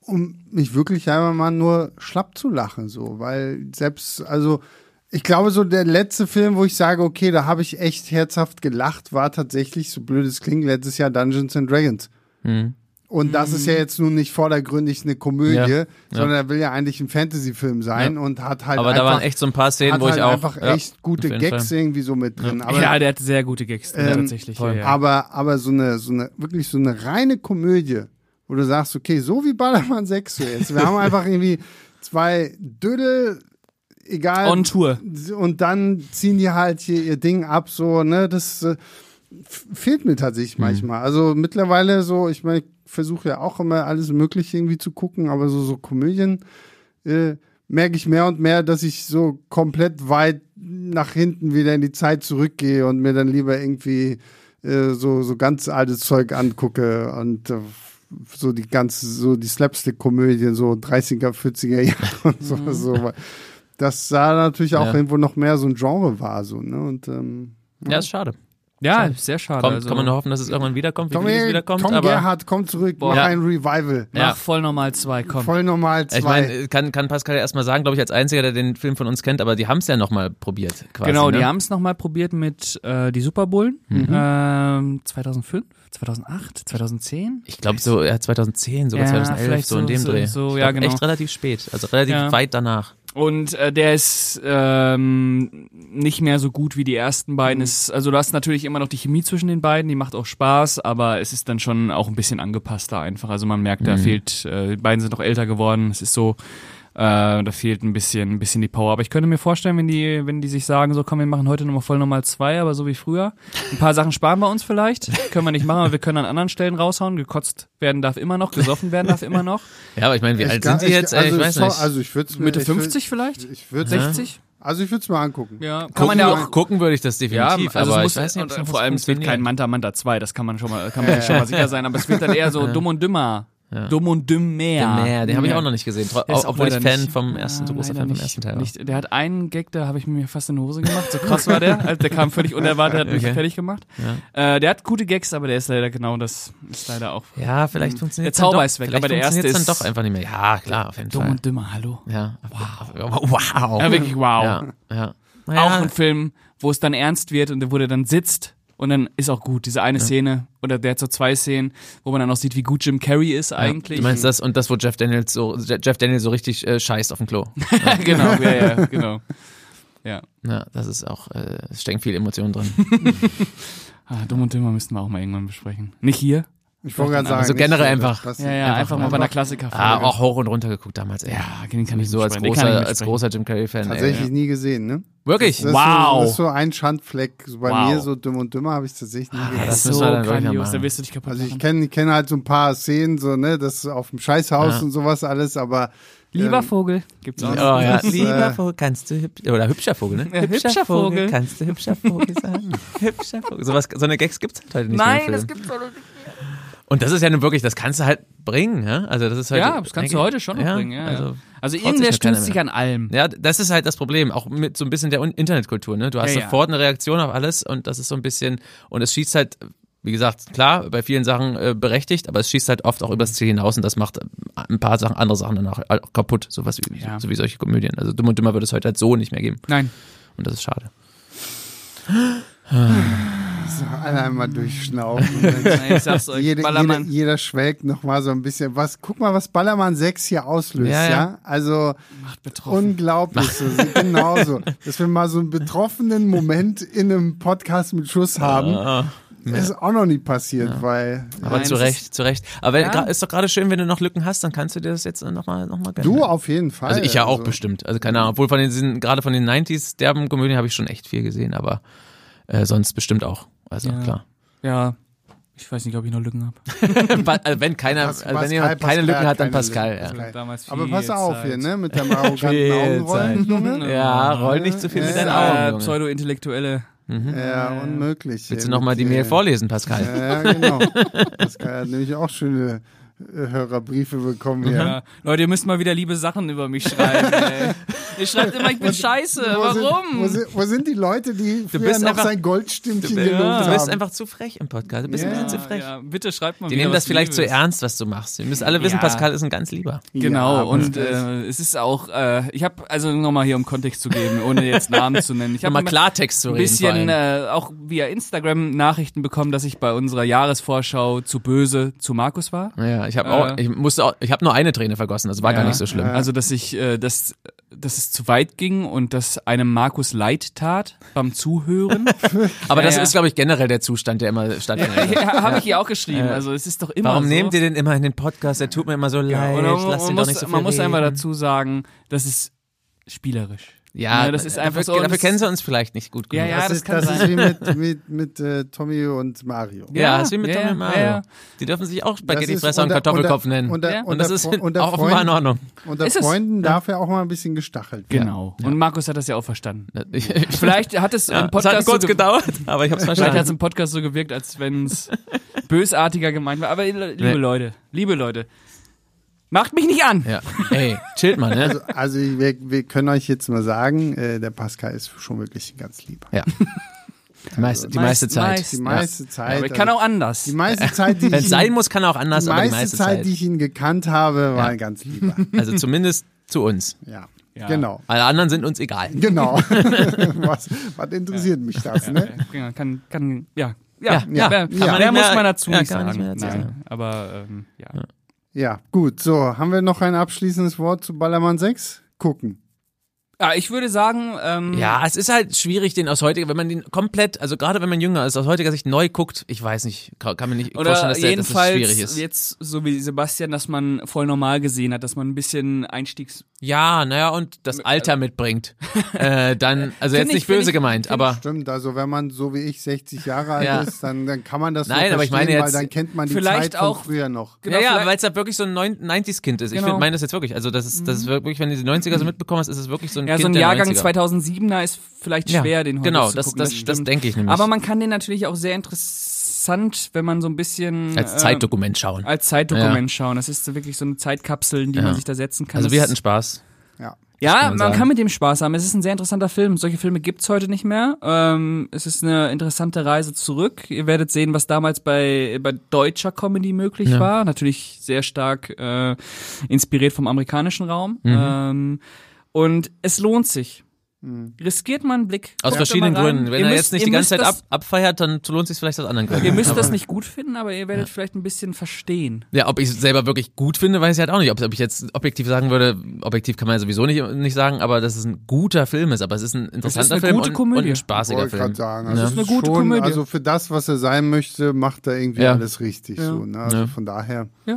um mich wirklich einfach mal nur schlapp zu lachen, so, weil selbst, also, ich glaube, so der letzte Film, wo ich sage, okay, da habe ich echt herzhaft gelacht, war tatsächlich, so blöd es klingt, letztes Jahr Dungeons and Dragons. Mhm. Und das ist ja jetzt nun nicht vordergründig eine Komödie, Ja, sondern er will ja eigentlich ein Fantasy-Film sein Ja. und hat halt Aber einfach, da waren echt so ein paar Szenen, hat wo halt ich auch. einfach ja, echt gute Gags Fall. irgendwie so mit drin. Aber, ja, der hat sehr gute Gags drin, Ähm, tatsächlich. toll. Ja, ja. aber, aber so eine, so eine, wirklich so eine reine Komödie, wo du sagst, okay, so wie Ballermann 6 so jetzt. Wir haben einfach irgendwie zwei Dödel, egal. On Tour. und dann ziehen die halt hier ihr Ding ab, so, ne, das äh, fehlt mir tatsächlich manchmal. Also mittlerweile so, ich meine, ich versuche ja auch immer alles Mögliche irgendwie zu gucken, aber so, so Komödien äh, merke ich mehr und mehr, dass ich so komplett weit nach hinten wieder in die Zeit zurückgehe und mir dann lieber irgendwie äh, so, so ganz altes Zeug angucke und äh, so die ganze, so die Slapstick-Komödien, so 30er, 40er Jahre und so, so. weil Das da natürlich auch Ja. irgendwo noch mehr so ein Genre war, so, ne? Und ähm, Ja, ist schade. Ja, sehr schade. Kommt, also, kann man nur hoffen, dass es irgendwann wiederkommt, wie es ey, wiederkommt. Tom aber Gerhardt, komm zurück, mach Ja. ein Revival. Mach Ja. voll normal 2, komm. Voll normal ich zwei. meine, kann, kann Pascal ja erstmal sagen, glaube ich, als einziger, der den Film von uns kennt, aber die haben es ja nochmal probiert, quasi. genau, ne? die haben es nochmal probiert mit äh, die Superbullen. Mhm. Ähm, 2005, 2008, 2010. Ich glaube so, ja, 2010, sogar Ja, 2011, vielleicht so in dem so- Dreh. so, ja, glaub, genau. Echt relativ spät, also relativ Ja. weit danach. Und äh, der ist ähm, nicht mehr so gut wie die ersten beiden. Ist, also du hast natürlich immer noch die Chemie zwischen den beiden, die macht auch Spaß, aber es ist dann schon auch ein bisschen angepasster einfach. Also man merkt, da Mhm. fehlt, äh, die beiden sind auch älter geworden. Es ist so, äh, da fehlt ein bisschen, ein bisschen die Power. Aber ich könnte mir vorstellen, wenn die, wenn die sich sagen, so komm, wir machen heute nochmal voll normal zwei, aber so wie früher. Ein paar Sachen sparen wir uns vielleicht. Können wir nicht machen, aber wir können an anderen Stellen raushauen. Gekotzt werden darf immer noch, gesoffen werden darf immer noch. Ja, aber ich meine, wie Ich alt sind die jetzt? Ey, Also, ich weiß nicht. Also ich würde Mitte ich würd- 50 vielleicht? Ich würde 60? Also ich würde es mal angucken. Ja, kann gucken, man ja auch gucken würde ich das definitiv, also aber muss, ich weiß nicht, ob und, vor allem es wird kein. Manta Manta 2, das kann man schon mal, kann man sich schon mal sicher sein, aber es wird dann eher so dumm und dümmer. Dumm und dümmer. Mehr, den habe ich Ja. auch noch nicht gesehen, ist auch obwohl ich Fan nicht- vom ersten, so großer Fan vom ersten Teil. Nicht, der hat einen Gag, da habe ich mir fast in die Hose gemacht. So krass war der. Also der kam völlig unerwartet, hat mich Okay. fertig gemacht. Äh, der hat gute Gags, aber der ist leider genau das ist leider auch. Ja, vielleicht funktioniert Der Zauber ist weg, aber der erste funktioniert's dann ist- doch einfach nicht mehr. Ja, klar, auf jeden Dumm Fall. und dümmer, hallo. Ja. Wow. Wow. Ja, wirklich wow. Ja, ja. Auch Naja, ein Film, wo es dann ernst wird und wo der dann sitzt und dann ist auch gut. Diese eine Szene, oder der hat so zwei Szenen, wo man dann auch sieht, wie gut Jim Carrey ist eigentlich. Du meinst das und das, wo Jeff Daniels so, Jeff Daniels so richtig äh, scheißt auf dem Klo. genau, ja, ja, genau. Ja. Ja, das ist auch, äh, es stecken viele Emotionen drin. Ah, Dumm und Dümmer müssten wir auch mal irgendwann besprechen. Nicht hier? Ich wollte gerade sagen. Also generell so, das einfach. Ja, ja, einfach, mal bei einer Klassiker. Ah, auch hoch und runter geguckt damals, ey. Ja, den kann ich so als großer, als großer Jim Carrey-Fan. Tatsächlich Ey. nie gesehen, ne? Wirklich? Das ist Wow. So, das ist so ein Schandfleck. So bei Wow. mir so dumm und dümmer habe ich tatsächlich nie gesehen. Ah, das so müssen wir dann wirklich noch grandios, machen. da wirst du dich kaputt Also ich kenne kenn halt so ein paar Szenen, so, ne, das auf dem Scheißhaus Ja. und sowas alles, aber Lieber ähm, Vogel. Gibt's auch. Oh ja, Das ist, lieber äh, Vogel, kannst du hübsch, oder hübscher Vogel, ne? Ja, hübscher Vogel. kannst du hübscher Vogel sein? hübscher Vogel. So, was, so eine Gags gibt's halt heute nicht mehr Nein, Film. das gibt's doch nicht. Und das ist ja nun wirklich, das kannst du halt bringen, ja? Also das ist halt. Ja, das kannst du heute schon noch bringen. Ja, also, also, irgendwer stützt sich an allem. Ja, das ist halt das Problem, auch mit so ein bisschen der Internetkultur, ne? Du hast Ja, ja. sofort eine Reaktion auf alles und das ist so ein bisschen, und es schießt halt, wie gesagt, klar, bei vielen Sachen äh, berechtigt, aber es schießt halt oft auch übers Ziel hinaus und das macht äh, ein paar Sachen, andere Sachen danach auch kaputt, sowas wie, Ja. so wie solche Komödien. Also dumm und dümmer wird es heute halt so nicht mehr geben Nein. und das ist schade. so alle einmal durchschnaufen. Nein, ich sag's euch. jede, jeder, Ballermann. jeder schwelgt noch mal so ein bisschen. Was, guck mal, was Ballermann 6 hier auslöst, Ja, ja? ja. Also Macht betroffen. unglaublich, so, so, genauso. Dass wir mal so einen betroffenen Moment in einem Podcast mit Schuss haben, Ah, ist auch noch nie passiert, weil aber Nein, zu das Recht, zu Recht. Aber Ja. ist doch gerade schön, wenn du noch Lücken hast, dann kannst du dir das jetzt nochmal noch mal gönnen. du auf jeden Fall. Also ich ja auch Also, bestimmt. Also keine Ahnung, obwohl von den gerade von den 90s derben Komödien habe ich schon echt viel gesehen, aber äh, sonst bestimmt auch. Also Ja. klar. Ja. Ich weiß nicht, ob ich noch Lücken habe. Also wenn keiner, Pas- also wenn jemand keine Pascal Lücken hat, dann Pascal. Lücken. Ja. Pascal. Aber viel pass auf Zeit. hier, ne, mit deinem arroganten Viel Augenrollen. Junge. ja, roll nicht zu viel mit Ja. deinen Äh, Augen. Junge. Pseudo-Intellektuelle. Ja, unmöglich. Willst du nochmal mit die. Mail vorlesen, Pascal? Ja, genau. Pascal hat nämlich auch schöne Hörerbriefe bekommen hier. Ja. Leute, ihr müsst mal wieder liebe Sachen über mich schreiben. ey. Ihr schreibt immer, ich bin scheiße. Wo sind, wo, Warum? sind, wo sind die Leute, die früher bist noch einfach- sein Goldstimmchen Du, gelobt du haben? bist einfach zu frech im Podcast. Du bist Ja. ein bisschen zu frech. Ja, bitte schreibt mal Die wieder nehmen das vielleicht zu Liebes. ernst, was du machst. Wir müssen alle wissen, Ja. Pascal ist ein ganz lieber. Genau, Ja, und äh, es ist auch, äh, ich habe also nochmal hier um Kontext zu geben, ohne jetzt Namen zu nennen. Ich habe Nochmal Klartext zu ein reden. vor bisschen äh, auch via Instagram Nachrichten bekommen, dass ich bei unserer Jahresvorschau zu böse zu Markus war. ja, ich habe äh, auch, ich musste auch, ich habe nur eine Träne vergossen. Das war gar Ja. nicht so schlimm. Also dass ich, äh, dass, dass es zu weit ging und dass einem Markus leid tat beim Zuhören. Aber das ist, glaube ich, generell der Zustand, der immer stattfindet. ja, habe ich hier auch geschrieben. Also es ist doch immer Warum so. nehmt ihr den immer in den Podcast? Der tut mir immer so leid. man, Lass man, ihn muss, doch nicht so man muss einfach dazu sagen, das ist spielerisch. Ja, Ja, das ist einfach dafür, so, dafür kennen sie uns vielleicht nicht gut Ja, genug. ja, das, das ist, kann das sein. ist wie mit, mit, mit äh, Tommy und Mario. Ja, Ja, das ist wie mit ja, Tommy und ja, Mario. ja. Die dürfen sich auch Spaghettifresser und Kartoffelkopf unter- nennen. Unter, Ja. und das ist unter, auch offenbar in Freunden, Ordnung. unter Ist es? Freunden darf er auch mal ein bisschen gestachelt werden. Genau. Und Markus hat das ja auch verstanden. Ich, ich, Vielleicht hat es ja, im es hat Podcast kurz so ge- gedauert, aber ich habe es Vielleicht hat es verstanden. im Podcast so gewirkt, als wenn es bösartiger gemeint war. Aber liebe Nee. Leute, liebe Leute, macht mich nicht an. Ja. Ey, chillt mal, ne? Also, also wir, wir können euch jetzt mal sagen, äh, der Pascal ist schon wirklich ganz lieb. Ja. Die meiste, die Meist- meiste Zeit. meist- Die meiste Zeit. Aber ich kann also, auch anders. die meiste Zeit, die Wenn ich es sein ihn, muss, kann er auch anders, die aber die meiste Zeit, Zeit. die ich ihn gekannt habe, war Ja. ganz lieber. Also zumindest zu uns. Ja, Ja. genau. Alle anderen sind uns egal. Genau. was, was interessiert mich das, ne? Ja, kann, kann, ja. Ja, Ja, ja, ja. mehr, mehr nicht muss mehr- man dazu ja, nicht sagen. nicht mehr dazu Nein, sagen. aber ähm, ja. Ja, gut. So, haben wir noch ein abschließendes Wort zu Ballermann 6? Gucken. Ja, ich würde sagen, ähm, Ja, es ist halt schwierig, den aus heutiger, wenn man den komplett, also gerade wenn man jünger ist, aus heutiger Sicht neu guckt, ich weiß nicht, kann, kann mir nicht vorstellen, Oder dass, der, dass das jedenfalls schwierig ist. jetzt so wie Sebastian, dass man voll normal gesehen hat, dass man ein bisschen Einstiegs Ja, naja, und das Alter mitbringt. äh, dann, also Find jetzt ich- nicht böse ich- gemeint, aber Stimmt, also wenn man so wie ich 60 Jahre alt Ja. ist, dann, dann kann man das so Nein, aber ich meine weil jetzt dann kennt man die vielleicht Zeit von auch- früher noch. Genau, ja, ja, weil es halt wirklich so ein 90s-Kind ist. Ich Genau. finde, meine das jetzt wirklich. Also das ist, das ist wirklich, wenn du die 90er so mitbekommst, ist es wirklich so ein Ja, Kind so ein der Jahrgang 90er. 2007er ist vielleicht Ja, schwer, den heute Genau, zu das, gucken. das, das, stimmt. denke ich nämlich. Aber man kann den natürlich auch sehr interessant, wenn man so ein bisschen als äh, Zeitdokument schauen. als Zeitdokument schauen. Das ist so wirklich so eine Zeitkapsel, in die Ja. man sich da setzen kann. Also Das wir hatten Spaß. Ja. ja, kann man, man kann mit dem Spaß haben. Es ist ein sehr interessanter Film. Solche Filme gibt's heute nicht mehr. Ähm, es ist eine interessante Reise zurück. Ihr werdet sehen, was damals bei, bei deutscher Comedy möglich Ja. war. Natürlich sehr stark äh, inspiriert vom amerikanischen Raum. Mhm. Ähm, und es lohnt sich. Riskiert mal einen Blick. Aus verschiedenen. Gründen. Wenn Ihr er müsst- jetzt nicht ihr die ganze Zeit ab, abfeiert, dann lohnt es sich vielleicht aus anderen Gründen. Ihr müsst das nicht gut finden, aber ihr werdet vielleicht ein bisschen verstehen. Ja, ob ich es selber wirklich gut finde, weiß ich halt auch nicht. Ob, ob ich jetzt objektiv sagen würde, objektiv kann man ja sowieso nicht, nicht sagen, aber dass es ein guter Film ist. Aber es ist ein interessanter eine Film gute und, Komödie. und ein spaßiger Wollte Film. sagen. Ja. Also Das ist eine es gute schon, Komödie. Also für das, was er sein möchte, macht er irgendwie Ja. alles richtig. So, ne? Also Ja. von daher. Ja.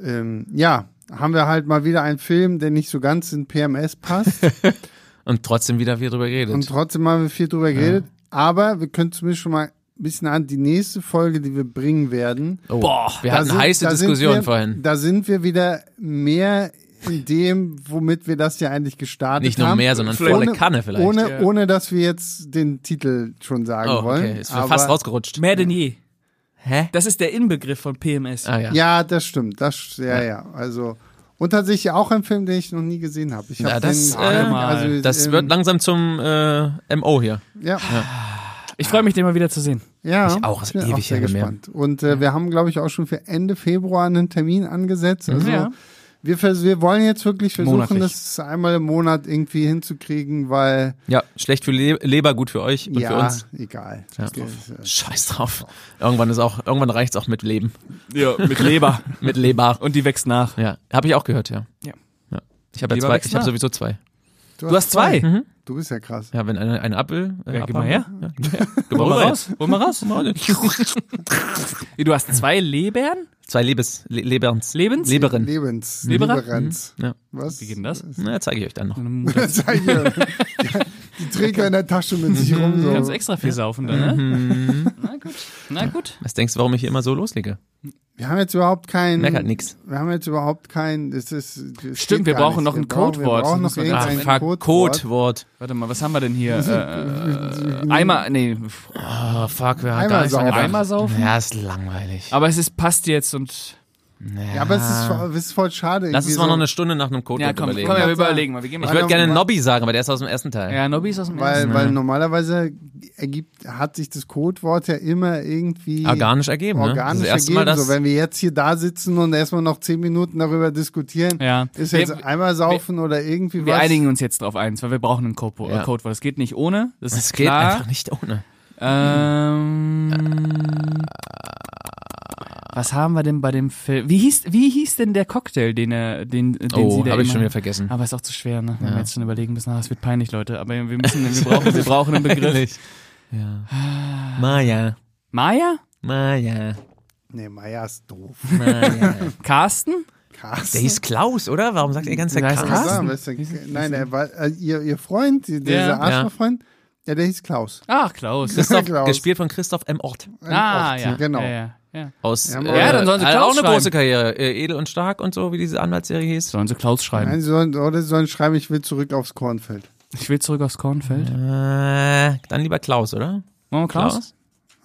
Ähm, ja, haben wir halt mal wieder einen Film, der nicht so ganz in PMS passt. Und trotzdem wieder viel drüber geredet. und trotzdem haben wir viel drüber geredet. Aber wir können zumindest schon mal ein bisschen an die nächste Folge, die wir bringen werden. oh, Boah, wir hatten sind- heiße Diskussionen wir, vorhin. Da sind wir wieder mehr in dem, womit wir das ja eigentlich gestartet Nicht nur haben. mehr, sondern Vielleicht- volle ohne, Kanne vielleicht. Ohne, ja. ohne, dass wir jetzt den Titel schon sagen oh, wollen. okay. Ist mir Aber- fast rausgerutscht. Mehr denn je. Hä? Das ist der Inbegriff von PMS. Ah ja. Ja, das stimmt. Das, ja, ja. Also, und tatsächlich auch ein Film, den ich noch nie gesehen habe. Ich Ja, hab das, den, äh, also, Das ähm, wird langsam zum äh, MO hier. Ja, Ich freue mich, den mal wieder zu sehen. ja. Ich auch, ist bin ewig sehr her mehr. gespannt. Und äh, wir haben, glaube ich, auch schon für Ende Februar einen Termin angesetzt. Also, Ja. Wir, vers wir wollen jetzt wirklich versuchen, Monatlich. das einmal im Monat irgendwie hinzukriegen, weil, Ja, schlecht für Le Leber, gut für euch und für ja, uns. egal. Ja. Das ist, Scheiß drauf. Irgendwann ist auch, irgendwann reicht's auch mit Leben. Ja, mit Leber. Mit Leber. Und die wächst nach. Ja, habe ich auch gehört, ja. Ja. ja. Ich habe ja zwei, ich habe sowieso zwei. Du, Du hast zwei. Mhm. Du bist ja krass. Ja, wenn eine, eine Apfel. Äh, Ja, gib mal her. Ja, gib mal her. Gib raus. Hol mal raus. Du hast zwei Lebern? Zwei Lebes, Le Leberns. Lebens? Leberen. Lebens. Leberer? Lieberenz. Ja. Was? Wie geht denn das? Na, zeige ich euch dann noch. Zeig mir. Die trägt er in der Tasche mit sich rum. So. kannst extra viel saufen dann, ne? Na gut. Na gut. Was denkst du, warum ich hier immer so loslege? Wir haben jetzt überhaupt kein. Merk halt nix. Wir haben jetzt überhaupt kein. Das ist, das Stimmt, wir brauchen nicht. noch ein Codewort. Wir brauchen noch irgendein fuck, Codewort. Codewort. Warte mal, was haben wir denn hier? Äh, äh, Eimer, nee. Oh, fuck, wir haben Eimer gar nicht saufen. angefangen. Eimer saufen? Ja, ist langweilig. Aber es ist, passt jetzt und. Ja, aber es ist, voll- es ist voll schade. Lass uns mal noch so, eine Stunde nach einem Codewort Ja, komm, überlegen. komm, wir Ja, überlegen mal. Wir gehen ich mal. würde gerne Weil- Nobby sagen, aber der ist aus dem ersten Teil. Ja, Nobby ist aus dem Weil, ersten. weil normalerweise ergibt, hat sich das Codewort ja immer irgendwie Organisch ergeben, ne? organisch das erste ergeben. Mal das. so, wenn wir jetzt hier da sitzen und erstmal noch zehn Minuten darüber diskutieren, Ja. ist Wir- jetzt einmal saufen oder irgendwie Wir was. einigen uns jetzt drauf eins, weil wir brauchen einen Code Ja. äh, Codewort. Das geht nicht ohne. Das es ist geht klar. einfach nicht ohne. Ähm, was haben wir denn bei dem Film? Wie hieß, wie hieß denn der Cocktail, den er, den, den Oh, sie da habe ich schon wieder vergessen. Aber ist auch zu schwer, ne? Wenn Ja. wir jetzt schon überlegen müssen, ah, es wird peinlich, Leute. Aber wir müssen, wir brauchen, wir brauchen einen Begriff. Ja. Maya. Maya? Maya. Nee, Maya ist doof. Maya. Carsten? Carsten. Der hieß Klaus, oder? Warum sagt ihr Zeit Der Carsten? du, Nein, er war, äh, ihr, ihr Freund, die- dieser Ja. Arschlochfreund, ja, der hieß Klaus. Ach, Klaus. Christoph, Klaus. gespielt von Christoph M. Ort. Ein ah, Ort, ja. Genau. Ja, ja, ja. Aus, Ja, äh, ja, dann sollen sie Klaus auch eine schreiben. große Karriere. Äh, Edel und stark und so, wie diese Anwaltsserie hieß. Sollen sie Klaus schreiben? Nein, sie sollen, oder sie sollen schreiben, ich will zurück aufs Kornfeld. Ich will zurück aufs Kornfeld. Äh, dann lieber Klaus, oder? Machen wir Klaus? Klaus?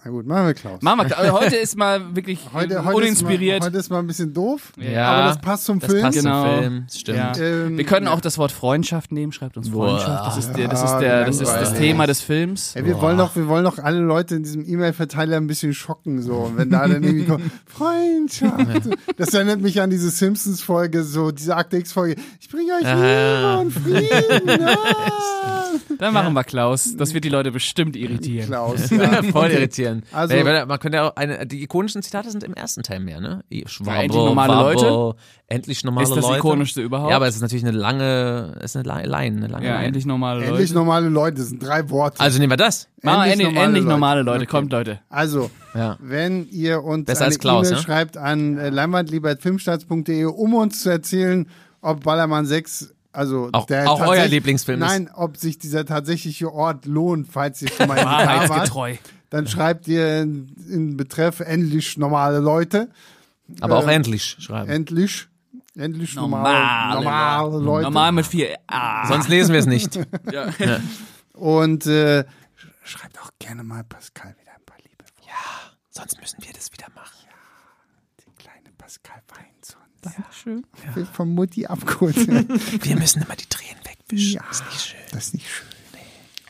Na gut, machen wir Klaus. Machen wir Klaus. Heute ist mal wirklich Heute, heute, uninspiriert. Ist mal, heute ist mal ein bisschen doof, Ja. aber das passt zum Das Film. passt Genau. zum Film, stimmt. Ja. Ähm, Wir können ja. auch das Wort Freundschaft nehmen, schreibt uns. Freundschaft. Das ist, der, das, ist der, das ist das. Thema des Films. Ey, wir wollen doch, wir wollen doch alle Leute in diesem E-Mail-Verteiler ein bisschen schocken, so. Und wenn da dann irgendwie kommt, Freundschaft. Das erinnert mich an diese Simpsons-Folge, so, diese Akte X-Folge. Ich bringe euch Ah. Liebe und Frieden. Ja. Dann machen wir Klaus. Das wird die Leute bestimmt irritieren. Klaus, ja. Voll irritierend. Also- Nee, weil man könnte ja auch eine, die ikonischen Zitate sind im ersten Teil mehr, ne? Schwabbo, endlich normale Wabbo, Endlich normale Ist das Leute. ikonischste überhaupt? Ja, aber es ist natürlich eine lange, es ist eine Li- Line, eine lange Ja, Line. endlich normale Leute. Endlich normale Leute, das sind drei Worte. Also nehmen wir das. Machen wir endlich endlich, normale endlich Leute. normale Leute. Okay. Kommt, Leute. Also, Ja. wenn ihr uns Besser eine E-Mail ja? schreibt an äh, leinwandliebertfilmstarts.de, um uns zu erzählen, ob Ballermann 6, also Auch- der auch euer Lieblingsfilm ist. Nein, ob sich dieser tatsächliche Ort lohnt, falls ihr schon mal in wart, Wahrheitsgetreu. dann schreibt ihr in, in Betreff endlich normale Leute. Aber auch Äh, endlich schreiben. Endlich. Endlich Normale, normale, normale Leute. Normal mit vier. Ah. Sonst lesen wir es nicht. Ja. Und äh, schreibt auch gerne mal Pascal wieder ein paar liebe Worte. Sonst müssen wir das wieder machen. Die kleine Pascal Weinson. Dankeschön. Ja. Von Mutti abgeholt. Wir müssen immer die Tränen wegwischen. Ja, das ist nicht schön. Das ist nicht schön. Nee.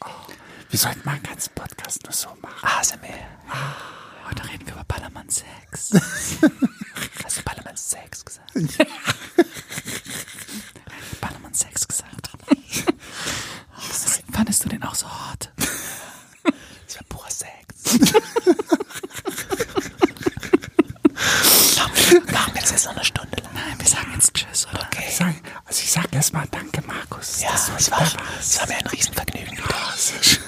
Oh, wir sollten mal einen ganzen Podcast nur so machen. ASMR. Oh, ah. heute reden wir über Ballermann Sex. Hast du Ballermann Sex gesagt? Ja. Ballermann Sex gesagt. Fandest du den auch so hart? Das war purer Sex. Machen wir das jetzt noch eine Stunde lang? Nein, wir sagen jetzt Tschüss, oder? Okay. Ich sag, also ich sag erstmal Danke, Markus. Ja, es dabei war, es war mir ein Riesenvergnügen. Ah, sehr schön.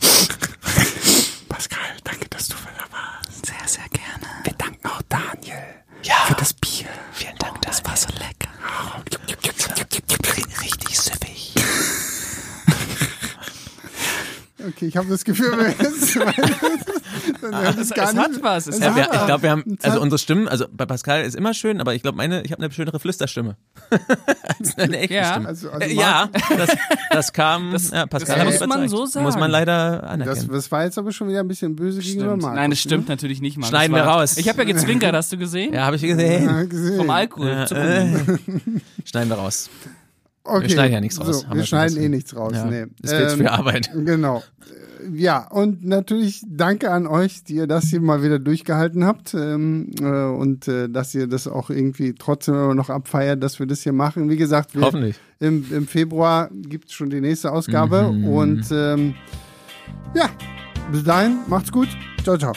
Pascal, danke, dass du da warst. Sehr, sehr gerne. Wir danken auch Daniel Ja. für das Bier. Vielen Dank, Das war so lecker. Ri- Richtig süffig. Okay, ich habe das Gefühl, wir es Es, gar es nicht. hat was. Es Ja, hat wir, ich glaube, wir haben, also unsere Stimmen, also bei Pascal ist immer schön, aber ich glaube, meine, ich habe eine schönere Flüsterstimme. als eine echte Ja. Stimme. Also- also Äh, ja, das, das kam, ja, Pascal das muss uns man überzeugt. so sagen. Muss man leider Das, anerkennen. das war jetzt aber schon wieder ein bisschen böse gegenüber Stimmt. Markus. Nein, das stimmt natürlich nicht, Markus. Schneiden wir raus. Ich habe ja gezwinkert, hast du gesehen? ja, habe ich gesehen. Ja, gesehen. Vom Alkohol. Ja, äh, schneiden wir raus. Okay. schneiden ja nichts raus, So, wir wir schneiden eh nichts raus. Ja, nee. ist viel zu viel Arbeit. Genau. Ja, und natürlich danke an euch, die ihr das hier mal wieder durchgehalten habt ähm, äh, und äh, dass ihr das auch irgendwie trotzdem immer noch abfeiert, dass wir das hier machen. Wie gesagt, wir, Hoffentlich. im, im Februar gibt's schon die nächste Ausgabe Mhm. und ähm, ja, bis dahin, macht's gut. Ciao, ciao.